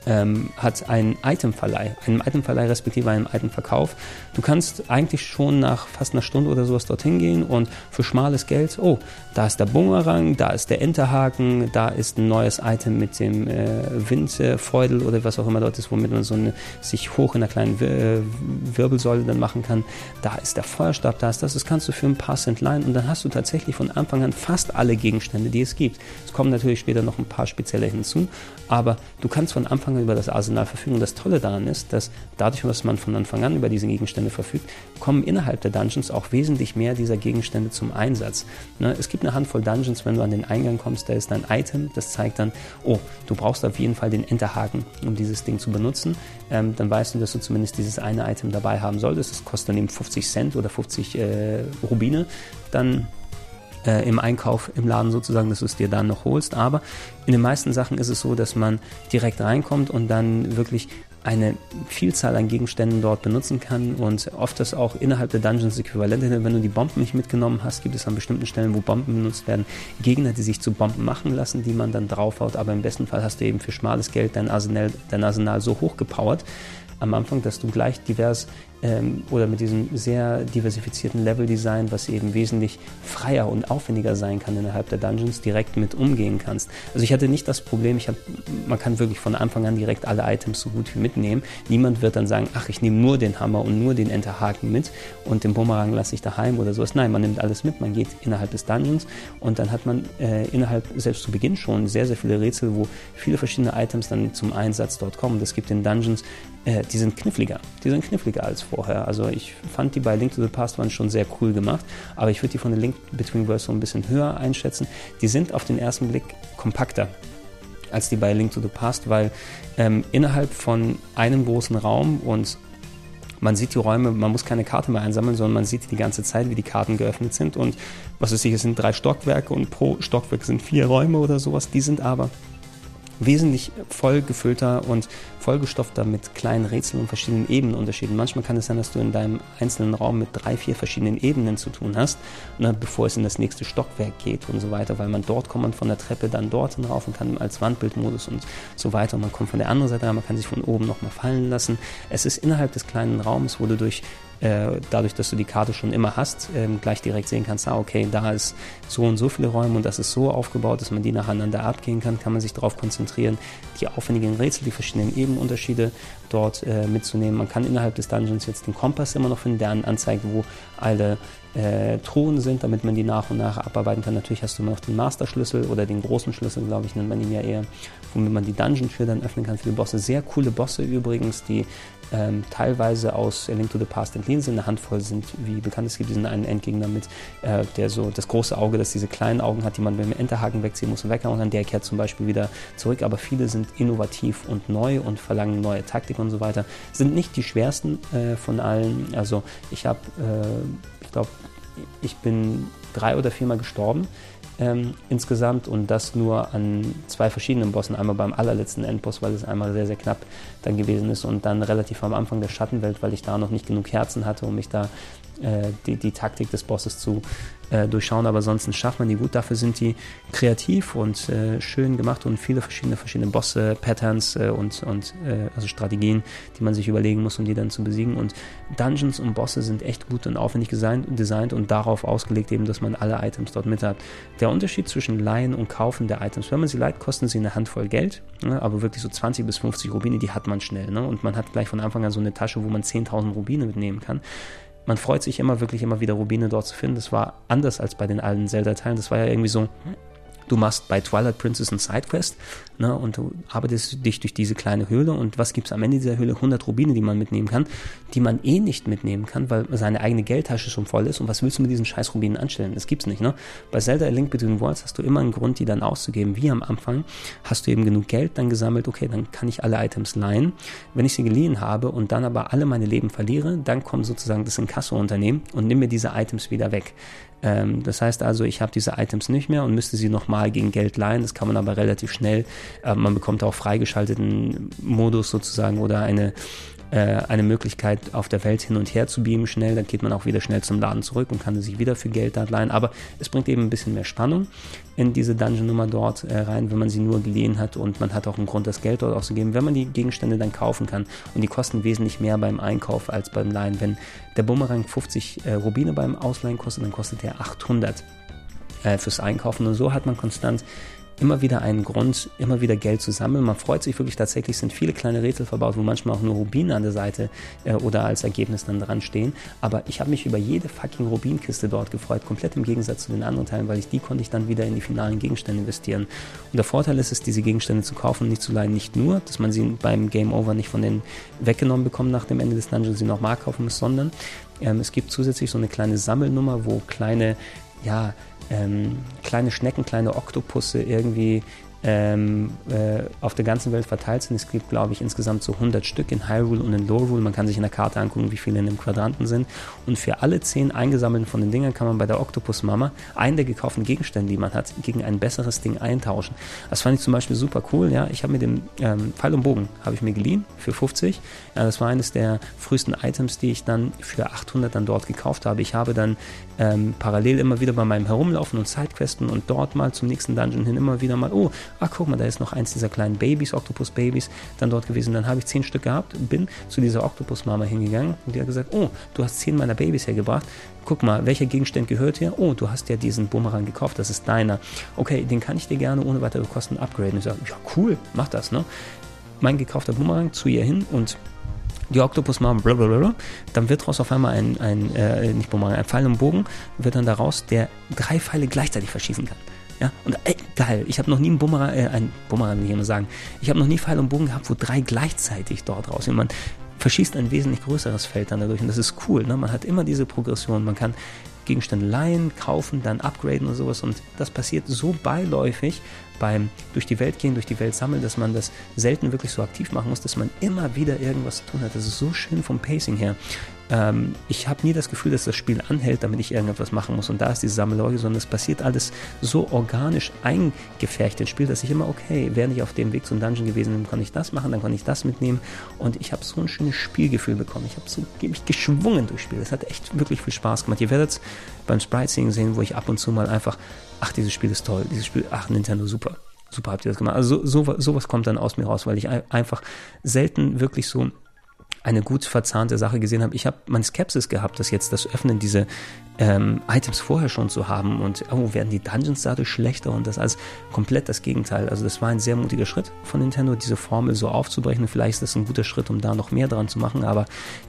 ähm, hat einen Itemverleih, einen Itemverleih respektive einen Itemverkauf. Du kannst eigentlich schon nach fast einer Stunde oder sowas dorthin gehen und für schmales Geld, oh, da ist der Bumerang, da ist der Enterhaken, da ist ein neues Item mit dem äh, Windfeudel oder was auch immer dort ist, womit man so eine, sich hoch in einer kleinen Wir äh, Wirbelsäule dann machen kann. Da ist der Feuerstab, da ist das, das kannst du für ein paar Cent leihen und dann hast du tatsächlich von Anfang an fast alle Gegenstände, die es gibt. Es kommen natürlich später noch ein paar spezielle hinzu, aber du kannst von Anfang an über das Arsenal verfügen. Und das Tolle daran ist, dass dadurch, dass man von Anfang an über diese Gegenstände verfügt, kommen innerhalb der Dungeons auch wesentlich mehr dieser Gegenstände zum Einsatz. Ne? Es gibt eine Handvoll Dungeons, wenn du an den Eingang kommst, da ist ein Item, das zeigt dann, oh, du brauchst auf jeden Fall den Enterhaken, um dieses Ding zu benutzen. Ähm, dann weißt du, dass du zumindest dieses eine Item dabei haben solltest. Das kostet dann eben 50 Cent oder 50 äh, Rubine. Dann äh, im Einkauf im Laden sozusagen, dass du es dir dann noch holst. Aber in den meisten Sachen ist es so, dass man direkt reinkommt und dann wirklich eine Vielzahl an Gegenständen dort benutzen kann und oft das auch innerhalb der Dungeons äquivalent. Wenn du die Bomben nicht mitgenommen hast, gibt es an bestimmten Stellen, wo Bomben benutzt werden, Gegner, die sich zu Bomben machen lassen, die man dann draufhaut. Aber im besten Fall hast du eben für schmales Geld dein Arsenal, dein Arsenal so hochgepowert am Anfang, dass du gleich divers ähm, oder mit diesem sehr diversifizierten Level-Design, was eben wesentlich freier und aufwendiger sein kann innerhalb der Dungeons, direkt mit umgehen kannst. Also ich hatte nicht das Problem, ich hab, man kann wirklich von Anfang an direkt alle Items so gut wie mitnehmen. Niemand wird dann sagen, ach, ich nehme nur den Hammer und nur den Enterhaken mit und den Bumerang lasse ich daheim oder sowas. Nein, man nimmt alles mit, man geht innerhalb des Dungeons und dann hat man äh, innerhalb, selbst zu Beginn schon, sehr, sehr viele Rätsel, wo viele verschiedene Items dann zum Einsatz dort kommen. Es gibt in Dungeons, äh, die sind kniffliger. Die sind kniffliger als vor vorher. Also ich fand die bei Link to the Past waren schon sehr cool gemacht, aber ich würde die von den Link Between Worlds so ein bisschen höher einschätzen. Die sind auf den ersten Blick kompakter als die bei Link to the Past, weil ähm, innerhalb von einem großen Raum und man sieht die Räume, man muss keine Karte mehr einsammeln, sondern man sieht die ganze Zeit, wie die Karten geöffnet sind. Und was ist hier, es sind drei Stockwerke und pro Stockwerk sind vier Räume oder sowas. Die sind aber wesentlich vollgefüllter und vollgestopfter mit kleinen Rätseln und verschiedenen Ebenenunterschieden. Manchmal kann es sein, dass du in deinem einzelnen Raum mit drei, vier verschiedenen Ebenen zu tun hast, ne, bevor es in das nächste Stockwerk geht und so weiter, weil man dort kommt man von der Treppe dann dorthin rauf und kann als Wandbildmodus und so weiter und man kommt von der anderen Seite rein, man kann sich von oben nochmal fallen lassen. Es ist innerhalb des kleinen Raums, wo du durch äh, dadurch, dass du die Karte schon immer hast, ähm, gleich direkt sehen kannst, ah, okay, da ist so und so viele Räume und das ist so aufgebaut, dass man die nacheinander abgehen kann, kann man sich darauf konzentrieren, die aufwendigen Rätsel, die verschiedenen Ebenunterschiede dort äh, mitzunehmen. Man kann innerhalb des Dungeons jetzt den Kompass immer noch finden, der anzeigt, wo alle äh, Truhen sind, damit man die nach und nach abarbeiten kann. Natürlich hast du immer noch den Master-Schlüssel oder den großen Schlüssel, glaube ich, nennt man ihn ja eher, womit man die Dungeon-Tür dann öffnen kann für die Bosse. Sehr coole Bosse übrigens, die ähm, teilweise aus A Link to the Past entliehen sind. Eine Handvoll sind, wie bekannt es gibt, diesen einen Endgegner mit, äh, der so das große Auge, das diese kleinen Augen hat, die man beim Enterhaken wegziehen muss und weghauen kann. Der kehrt zum Beispiel wieder zurück, aber viele sind innovativ und neu und verlangen neue Taktik und so weiter. Sind nicht die schwersten äh, von allen. Also ich habe, äh, glaube, ich bin drei oder viermal gestorben ähm, insgesamt und das nur an zwei verschiedenen Bossen. Einmal beim allerletzten Endboss, weil es einmal sehr, sehr knapp dann gewesen ist und dann relativ am Anfang der Schattenwelt, weil ich da noch nicht genug Herzen hatte, um mich da äh, die, die Taktik des Bosses zu äh, durchschauen, aber ansonsten schafft man die gut. Dafür sind die kreativ und äh, schön gemacht und viele verschiedene verschiedene Bosse, Patterns äh, und, und äh, also Strategien, die man sich überlegen muss, um die dann zu besiegen. Und Dungeons und Bosse sind echt gut und aufwendig designt, designt und darauf ausgelegt eben, dass man alle Items dort mit hat. Der Unterschied zwischen Leihen und Kaufen der Items, wenn man sie leiht, kosten sie eine Handvoll Geld, ne, aber wirklich so 20 bis 50 Rubine, die hat man schnell. Ne? Und man hat gleich von Anfang an so eine Tasche, wo man 10.000 Rubine mitnehmen kann man freut sich immer wirklich immer wieder Rubine dort zu finden. Das war anders als bei den alten Zelda-Teilen. Das war ja irgendwie so, du machst bei Twilight Princess ein Sidequest ne, und du arbeitest dich durch diese kleine Höhle und was gibt es am Ende dieser Höhle? 100 Rubine, die man mitnehmen kann, die man eh nicht mitnehmen kann, weil seine eigene Geldtasche schon voll ist und was willst du mit diesen scheiß Rubinen anstellen? Das gibt's nicht. Ne? Bei Zelda A Link Between Worlds hast du immer einen Grund, die dann auszugeben, wie am Anfang. Hast du eben genug Geld dann gesammelt, okay, dann kann ich alle Items leihen. Wenn ich sie geliehen habe und dann aber alle meine Leben verliere, dann kommt sozusagen das Inkasso-Unternehmen und nimm mir diese Items wieder weg. Ähm, das heißt also, ich habe diese Items nicht mehr und müsste sie nochmal gegen Geld leihen. Das kann man aber relativ schnell. Äh, man bekommt auch freigeschalteten Modus sozusagen oder eine eine Möglichkeit, auf der Welt hin und her zu beamen schnell. Dann geht man auch wieder schnell zum Laden zurück und kann sich wieder für Geld da leihen. Aber es bringt eben ein bisschen mehr Spannung in diese Dungeon-Nummer dort äh, rein, wenn man sie nur geliehen hat und man hat auch einen Grund, das Geld dort auszugeben, wenn man die Gegenstände dann kaufen kann. Und die kosten wesentlich mehr beim Einkauf als beim Leihen. Wenn der Bumerang 50 äh, Rubine beim Ausleihen kostet, dann kostet der 800 äh, fürs Einkaufen. Und so hat man konstant immer wieder einen Grund, immer wieder Geld zu sammeln. Man freut sich wirklich tatsächlich, sind viele kleine Rätsel verbaut, wo manchmal auch nur Rubine an der Seite äh, oder als Ergebnis dann dran stehen. Aber ich habe mich über jede fucking Rubinkiste dort gefreut, komplett im Gegensatz zu den anderen Teilen, weil ich die konnte ich dann wieder in die finalen Gegenstände investieren. Und der Vorteil ist es, diese Gegenstände zu kaufen und nicht zu leihen. Nicht nur, dass man sie beim Game Over nicht von denen weggenommen bekommt nach dem Ende des Dungeons, sie nochmal kaufen muss, sondern ähm, es gibt zusätzlich so eine kleine Sammelnummer, wo kleine, ja, ähm, kleine Schnecken, kleine Oktopusse irgendwie ähm, äh, auf der ganzen Welt verteilt sind. Es gibt, glaube ich, insgesamt so 100 Stück in Hyrule und in Lorule. Man kann sich in der Karte angucken, wie viele in dem Quadranten sind. Und für alle zehn eingesammelten von den Dingern kann man bei der Octopus Mama einen der gekauften Gegenstände, die man hat, gegen ein besseres Ding eintauschen. Das fand ich zum Beispiel super cool. Ja, ich habe mir den ähm, Pfeil und Bogen habe ich mir geliehen für 50. Ja, das war eines der frühesten Items, die ich dann für 800 dann dort gekauft habe. Ich habe dann ähm, parallel immer wieder bei meinem Herumlaufen und Sidequesten und dort mal zum nächsten Dungeon hin immer wieder mal, oh, ach guck mal, da ist noch eins dieser kleinen Babys, Octopus-Babys, dann dort gewesen. Dann habe ich zehn Stück gehabt, bin zu dieser Octopus-Mama hingegangen und die hat gesagt, oh, du hast zehn meiner Babys hergebracht. Guck mal, welcher Gegenstand gehört dir? Oh, du hast ja diesen Bumerang gekauft, das ist deiner. Okay, den kann ich dir gerne ohne weitere Kosten upgraden. Ich sage, ja cool, mach das, ne? Mein gekaufter Bumerang zu ihr hin und die Oktopus machen blablabla, dann wird daraus auf einmal ein, ein äh, nicht Bumerang, ein Pfeil und Bogen, wird dann daraus, der drei Pfeile gleichzeitig verschießen kann. Ja, und ey, geil, ich habe noch nie einen Bumerang, äh, ein Bumerang will ich immer sagen, ich habe noch nie Pfeil und Bogen gehabt, wo drei gleichzeitig dort raus. Man verschießt ein wesentlich größeres Feld dann dadurch und das ist cool. Ne? Man hat immer diese Progression, man kann Gegenstände leihen, kaufen, dann upgraden und sowas und das passiert so beiläufig beim durch die Welt gehen, durch die Welt sammeln, dass man das selten wirklich so aktiv machen muss, dass man immer wieder irgendwas zu tun hat. Das ist so schön vom Pacing her. Ähm, ich habe nie das Gefühl, dass das Spiel anhält, damit ich irgendetwas machen muss und da ist diese Sammelleute, sondern es passiert alles so organisch eingefärcht ins Spiel, dass ich immer, okay, während ich auf dem Weg zum Dungeon gewesen bin, kann ich das machen, dann kann ich das mitnehmen und ich habe so ein schönes Spielgefühl bekommen. Ich habe so mich geschwungen durchs Spiel. Es hat echt wirklich viel Spaß gemacht. Ihr werdet es beim Sprite-Singen sehen, wo ich ab und zu mal einfach, ach, dieses Spiel ist toll, dieses Spiel, ach, Nintendo, super. Super habt ihr das gemacht. Also so, so, sowas kommt dann aus mir raus, weil ich einfach selten wirklich so eine gut verzahnte Sache gesehen habe. Ich habe meine Skepsis gehabt, dass jetzt das Öffnen diese ähm, Items vorher schon zu haben und oh, werden die Dungeons dadurch schlechter und das alles komplett das Gegenteil. Also das war ein sehr mutiger Schritt von Nintendo, diese Formel so aufzubrechen. Vielleicht ist das ein guter Schritt, um da noch mehr dran zu machen, aber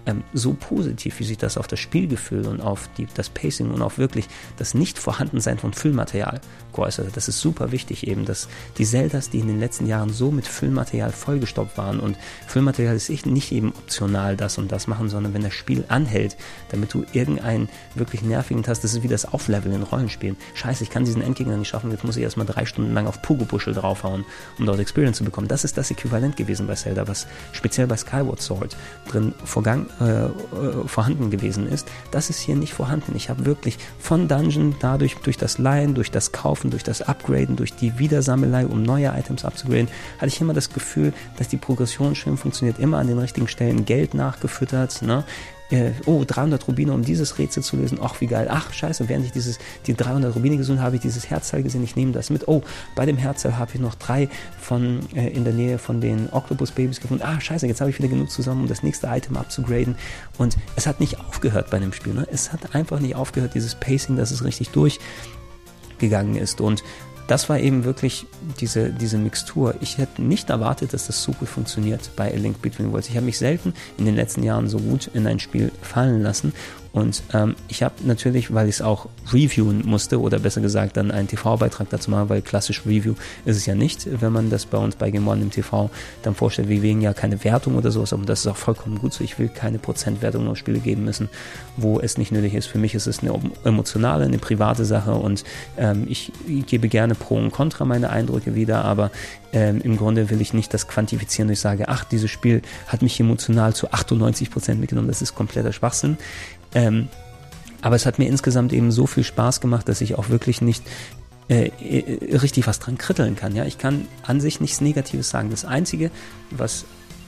ähm, so positiv, wie sich das auf das Spielgefühl und auf die, das Pacing und auf wirklich das Nicht-Vorhandensein von Füllmaterial geäußert Das ist super wichtig eben, dass die Zeldas, die in den letzten Jahren so mit Füllmaterial vollgestopft waren und Füllmaterial ist nicht eben optional das und das machen, sondern wenn das Spiel anhält, damit du irgendeinen wirklich nervigen Task, das ist wie das Aufleveln in Rollenspielen. Scheiße, ich kann diesen Endgegner nicht schaffen, jetzt muss ich erstmal drei Stunden lang auf Pugo-Buschel draufhauen, um dort Experience zu bekommen. Das ist das Äquivalent gewesen bei Zelda, was speziell bei Skyward Sword drin vorgang, äh, äh, vorhanden gewesen ist. Das ist hier nicht vorhanden. Ich habe wirklich von Dungeon dadurch, durch das Leihen, durch das Kaufen, durch das Upgraden, durch die Wiedersammelei, um neue Items abzugraden, hatte ich immer das Gefühl, dass die Progression schön funktioniert, immer an den richtigen Stellen Geld nachgefüttert, ne? Äh, oh, 300 Rubine, um dieses Rätsel zu lösen. Ach, wie geil. Ach, scheiße, während ich dieses, die 300 Rubine gesucht habe, ich dieses Herzteil gesehen. Ich nehme das mit. Oh, bei dem Herzteil habe ich noch drei von äh, in der Nähe von den Octopus-Babys gefunden. Ah, scheiße, jetzt habe ich wieder genug zusammen, um das nächste Item abzugraden. Und es hat nicht aufgehört bei dem Spiel. Ne? Es hat einfach nicht aufgehört, dieses Pacing, dass es richtig durchgegangen ist. Und das war eben wirklich diese, diese Mixtur. Ich hätte nicht erwartet, dass das so gut funktioniert bei A Link Between Worlds. Ich habe mich selten in den letzten Jahren so gut in ein Spiel fallen lassen und ähm, ich habe natürlich, weil ich es auch reviewen musste, oder besser gesagt dann einen TV-Beitrag dazu machen, weil klassisch Review ist es ja nicht, wenn man das bei uns bei Game One im TV dann vorstellt, wir wegen ja keine Wertung oder sowas, aber das ist auch vollkommen gut so. Ich will keine Prozentwertung auf Spiele geben müssen, wo es nicht nötig ist. Für mich ist es eine emotionale, eine private Sache und ähm, ich, ich gebe gerne Pro und Contra meine Eindrücke wieder, aber ähm, im Grunde will ich nicht das quantifizieren, ich sage, ach, dieses Spiel hat mich emotional zu 98 Prozent mitgenommen, das ist kompletter Schwachsinn. Ähm, aber es hat mir insgesamt eben so viel Spaß gemacht, dass ich auch wirklich nicht äh, äh, richtig was dran kritteln kann. Ja, ich kann an sich nichts Negatives sagen. Das Einzige, was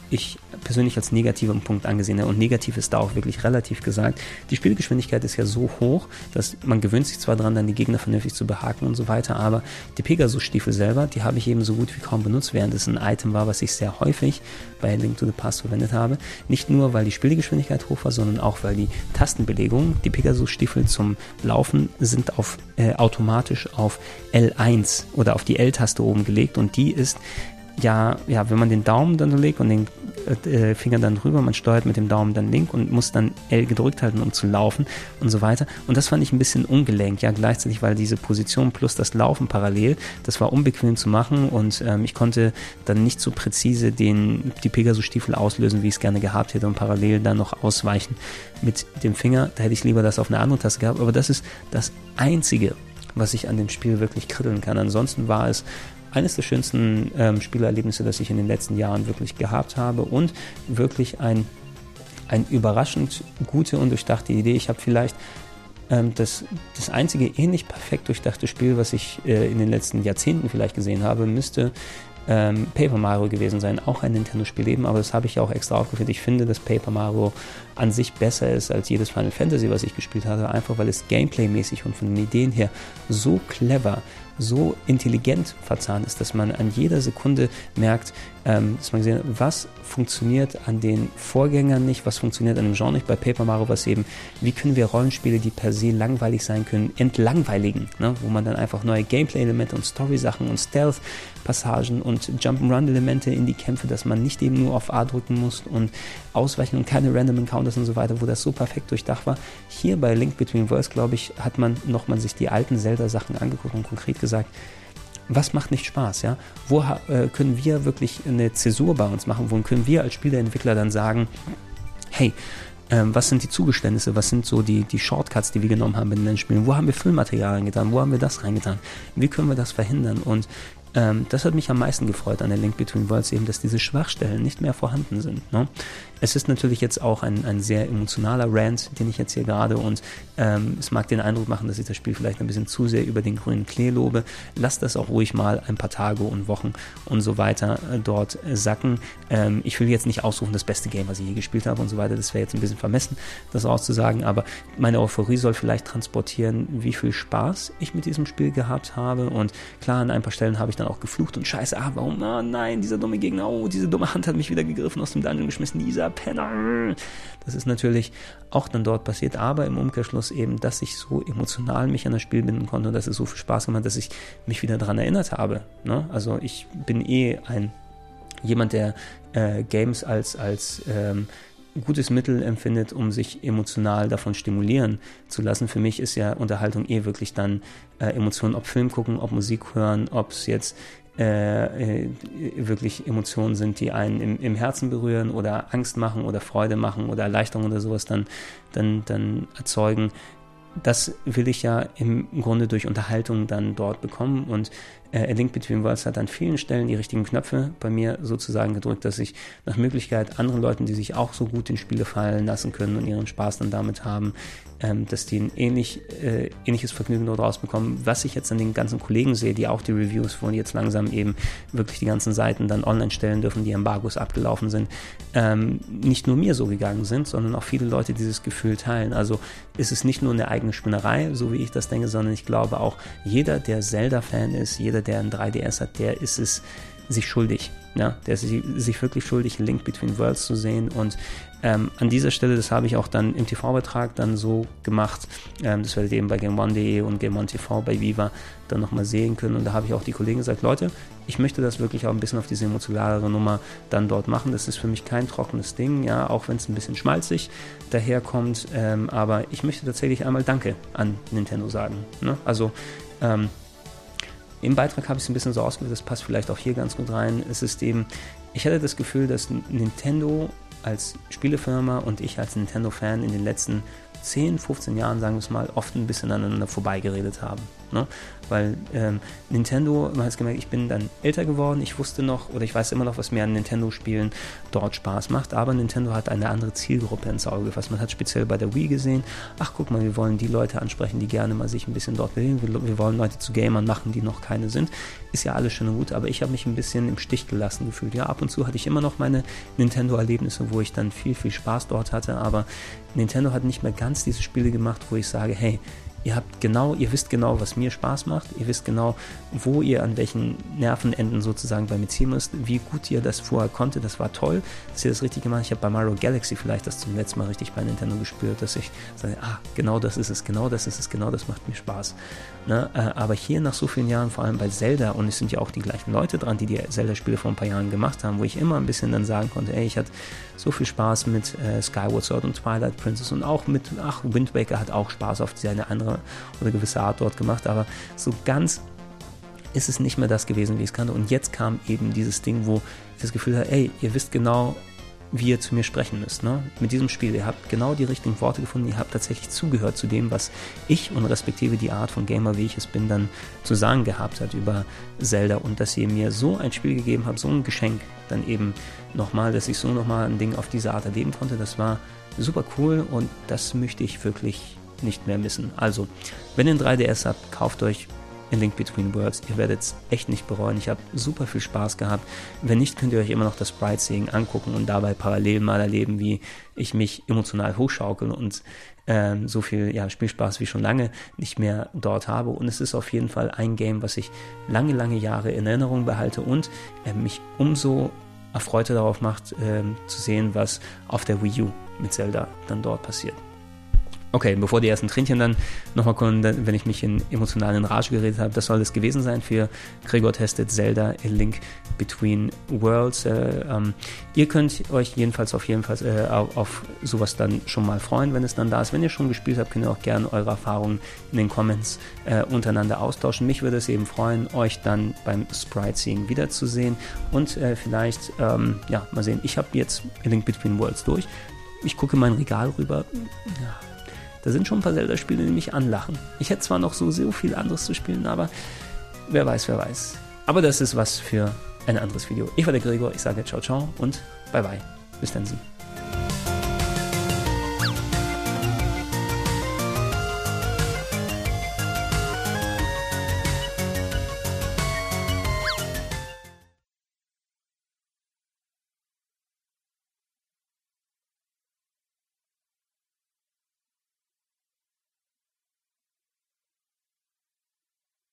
ich persönlich als negativen Punkt angesehen habe. Und negativ ist da auch wirklich relativ gesagt. Die Spielgeschwindigkeit ist ja so hoch, dass man gewöhnt sich zwar daran, dann die Gegner vernünftig zu behaken und so weiter, aber die Pegasus-Stiefel selber, die habe ich eben so gut wie kaum benutzt, während es ein Item war, was ich sehr häufig bei Link to the Past verwendet habe. Nicht nur, weil die Spielgeschwindigkeit hoch war, sondern auch, weil die Tastenbelegung, die Pegasus-Stiefel zum Laufen sind auf, äh, automatisch auf L1 oder auf die L-Taste oben gelegt und die ist ja, ja, wenn man den Daumen dann legt und den äh, Finger dann drüber, man steuert mit dem Daumen dann link und muss dann L gedrückt halten, um zu laufen und so weiter. Und das fand ich ein bisschen ungelenkt, ja, gleichzeitig, weil diese Position plus das Laufen parallel, das war unbequem zu machen und ähm, ich konnte dann nicht so präzise den, die Pegasus-Stiefel auslösen, wie ich es gerne gehabt hätte und parallel dann noch ausweichen mit dem Finger. Da hätte ich lieber das auf eine andere Taste gehabt, aber das ist das Einzige, was ich an dem Spiel wirklich kritteln kann. Ansonsten war es eines der schönsten ähm, Spielerlebnisse, das ich in den letzten Jahren wirklich gehabt habe und wirklich ein, ein überraschend gute und durchdachte Idee. Ich habe vielleicht ähm, das, das einzige ähnlich perfekt durchdachte Spiel, was ich äh, in den letzten Jahrzehnten vielleicht gesehen habe, müsste ähm, Paper Mario gewesen sein, auch ein Nintendo-Spiel eben, aber das habe ich auch extra aufgeführt. Ich finde, dass Paper Mario an sich besser ist als jedes Final Fantasy, was ich gespielt habe, einfach weil es gameplaymäßig und von den Ideen her so clever, so intelligent verzahnt ist, dass man an jeder Sekunde merkt, ähm, dass man gesehen hat, was funktioniert an den Vorgängern nicht, was funktioniert an dem Genre nicht. Bei Paper Mario was eben, wie können wir Rollenspiele, die per se langweilig sein können, entlangweiligen, ne? wo man dann einfach neue Gameplay-Elemente und Story-Sachen und Stealth-Passagen und Jump'n'Run-Elemente in die Kämpfe, dass man nicht eben nur auf A drücken muss und ausweichen und keine Random Encounters und so weiter, wo das so perfekt durchdacht war. Hier bei Link Between Worlds, glaube ich, hat man nochmal sich die alten Zelda-Sachen angeguckt und konkret gesagt, was macht nicht Spaß, ja? Wo äh, können wir wirklich eine Zäsur bei uns machen? Wo können wir als Spieleentwickler dann sagen, hey, ähm, was sind die Zugeständnisse, was sind so die, die Shortcuts, die wir genommen haben in den Spielen, wo haben wir Füllmaterial reingetan, wo haben wir das reingetan, wie können wir das verhindern und ähm, das hat mich am meisten gefreut an der Link Between Worlds eben, dass diese Schwachstellen nicht mehr vorhanden sind. Ne? Es ist natürlich jetzt auch ein, ein sehr emotionaler Rant, den ich jetzt hier gerade und ähm, es mag den Eindruck machen, dass ich das Spiel vielleicht ein bisschen zu sehr über den grünen Klee lobe. Lasst das auch ruhig mal ein paar Tage und Wochen und so weiter äh, dort sacken. Ähm, ich will jetzt nicht aussuchen, das beste Game, was ich je gespielt habe und so weiter. Das wäre jetzt ein bisschen vermessen, das auszusagen, aber meine Euphorie soll vielleicht transportieren, wie viel Spaß ich mit diesem Spiel gehabt habe und klar, an ein paar Stellen habe ich dann auch geflucht und scheiße, ah, warum, oh nein, dieser dumme Gegner, oh, diese dumme Hand hat mich wieder gegriffen, aus dem Dungeon geschmissen, dieser dieser Penner. Das ist natürlich auch dann dort passiert, aber im Umkehrschluss eben, dass ich so emotional mich an das Spiel binden konnte und dass es so viel Spaß gemacht hat, dass ich mich wieder daran erinnert habe. Ne? Also ich bin eh ein jemand, der äh, Games als, als ähm, gutes Mittel empfindet, um sich emotional davon stimulieren zu lassen. Für mich ist ja Unterhaltung eh wirklich dann äh, Emotionen, ob Film gucken, ob Musik hören, ob es jetzt äh, äh, wirklich Emotionen sind, die einen im, im, Herzen berühren oder Angst machen oder Freude machen oder Erleichterung oder sowas dann, dann, dann erzeugen. Das will ich ja im Grunde durch Unterhaltung dann dort bekommen und äh, Link Between Worlds hat an vielen Stellen die richtigen Knöpfe bei mir sozusagen gedrückt, dass ich nach Möglichkeit anderen Leuten, die sich auch so gut in Spiele fallen lassen können und ihren Spaß dann damit haben, ähm, dass die ein ähnlich, äh, ähnliches Vergnügen dort rausbekommen. Was ich jetzt an den ganzen Kollegen sehe, die auch die Reviews, wo jetzt langsam eben wirklich die ganzen Seiten dann online stellen dürfen, die Embargos abgelaufen sind, ähm, nicht nur mir so gegangen sind, sondern auch viele Leute dieses Gefühl teilen. Also ist es nicht nur eine eigene Spinnerei, so wie ich das denke, sondern ich glaube auch jeder, der Zelda-Fan ist, jeder, der ein 3DS hat, der ist es sich schuldig. Ja, der ist sich wirklich schuldig, Link Between Worlds zu sehen. Und ähm, an dieser Stelle, das habe ich auch dann im TV-Betrag dann so gemacht. Ähm, das werdet ihr eben bei GameOne.de und GameOne TV bei Viva dann nochmal sehen können. Und da habe ich auch die Kollegen gesagt, Leute, ich möchte das wirklich auch ein bisschen auf diese emotionalere Nummer dann dort machen. Das ist für mich kein trockenes Ding, ja, auch wenn es ein bisschen schmalzig daherkommt. Ähm, aber ich möchte tatsächlich einmal Danke an Nintendo sagen. Ne? Also ähm, im Beitrag habe ich es ein bisschen so ausgewählt, das passt vielleicht auch hier ganz gut rein. Es ist eben, ich hatte das Gefühl, dass Nintendo als Spielefirma und ich als Nintendo-Fan in den letzten 10, 15 Jahren, sagen wir es mal, oft ein bisschen aneinander vorbeigeredet haben. Ne? Weil ähm, Nintendo, man hat es gemerkt, ich bin dann älter geworden, ich wusste noch oder ich weiß immer noch, was mir an Nintendo-Spielen dort Spaß macht, aber Nintendo hat eine andere Zielgruppe ins Auge gefasst. Man hat speziell bei der Wii gesehen, ach guck mal, wir wollen die Leute ansprechen, die gerne mal sich ein bisschen dort bewegen, wir, wir wollen Leute zu Gamern machen, die noch keine sind. Ist ja alles schön und gut, aber ich habe mich ein bisschen im Stich gelassen gefühlt. Ja, ab und zu hatte ich immer noch meine Nintendo-Erlebnisse, wo ich dann viel, viel Spaß dort hatte, aber Nintendo hat nicht mehr ganz diese Spiele gemacht, wo ich sage, hey, Ihr habt genau, ihr wisst genau, was mir Spaß macht. Ihr wisst genau, wo ihr an welchen Nervenenden sozusagen bei mir ziehen müsst. Wie gut ihr das vorher konntet, das war toll, dass ihr das richtig gemacht habt. Ich habe bei Mario Galaxy vielleicht das zum letzten Mal richtig bei Nintendo gespürt, dass ich sage, ah, genau das ist es, genau das ist es, genau das macht mir Spaß. Ne? Äh, aber hier nach so vielen Jahren, vor allem bei Zelda, und es sind ja auch die gleichen Leute dran, die die Zelda-Spiele vor ein paar Jahren gemacht haben, wo ich immer ein bisschen dann sagen konnte, ey, ich hatte so viel Spaß mit äh, Skyward Sword und Twilight Princess und auch mit, ach, Wind Waker hat auch Spaß auf seine andere oder gewisse Art dort gemacht, aber so ganz ist es nicht mehr das gewesen, wie ich es kannte. Und jetzt kam eben dieses Ding, wo ich das Gefühl habe, ey, ihr wisst genau, wie ihr zu mir sprechen müsst. Ne? Mit diesem Spiel, ihr habt genau die richtigen Worte gefunden, ihr habt tatsächlich zugehört zu dem, was ich und respektive die Art von Gamer, wie ich es bin, dann zu sagen gehabt hat über Zelda und dass ihr mir so ein Spiel gegeben habt, so ein Geschenk, dann eben nochmal, dass ich so nochmal ein Ding auf diese Art erleben konnte, das war super cool und das möchte ich wirklich nicht mehr missen. Also, wenn ihr ein 3DS habt, kauft euch in Link Between Worlds. Ihr werdet es echt nicht bereuen. Ich habe super viel Spaß gehabt. Wenn nicht, könnt ihr euch immer noch das Sprite Seeing angucken und dabei parallel mal erleben, wie ich mich emotional hochschaukel und ähm, so viel ja, Spielspaß wie schon lange nicht mehr dort habe. Und es ist auf jeden Fall ein Game, was ich lange, lange Jahre in Erinnerung behalte und äh, mich umso erfreuter darauf macht, äh, zu sehen, was auf der Wii U mit Zelda dann dort passiert. Okay, bevor die ersten Tränchen dann nochmal kommen, wenn ich mich in emotionalen Rage geredet habe, das soll es gewesen sein für Gregor Testet Zelda A Link Between Worlds. Äh, ähm, ihr könnt euch jedenfalls auf jeden Fall äh, auf, auf, sowas dann schon mal freuen, wenn es dann da ist. Wenn ihr schon gespielt habt, könnt ihr auch gerne eure Erfahrungen in den Comments äh, untereinander austauschen. Mich würde es eben freuen, euch dann beim Sprite Seeing wiederzusehen und äh, vielleicht, ähm, ja, mal sehen, ich habe jetzt A Link Between Worlds durch ich gucke mein Regal rüber. Ja, da sind schon ein paar Zelda-Spiele, die mich anlachen. Ich hätte zwar noch so, so viel anderes zu spielen, aber wer weiß, wer weiß. Aber das ist was für ein anderes Video. Ich war der Gregor, ich sage ciao, ciao und bye bye. Bis dann Sie.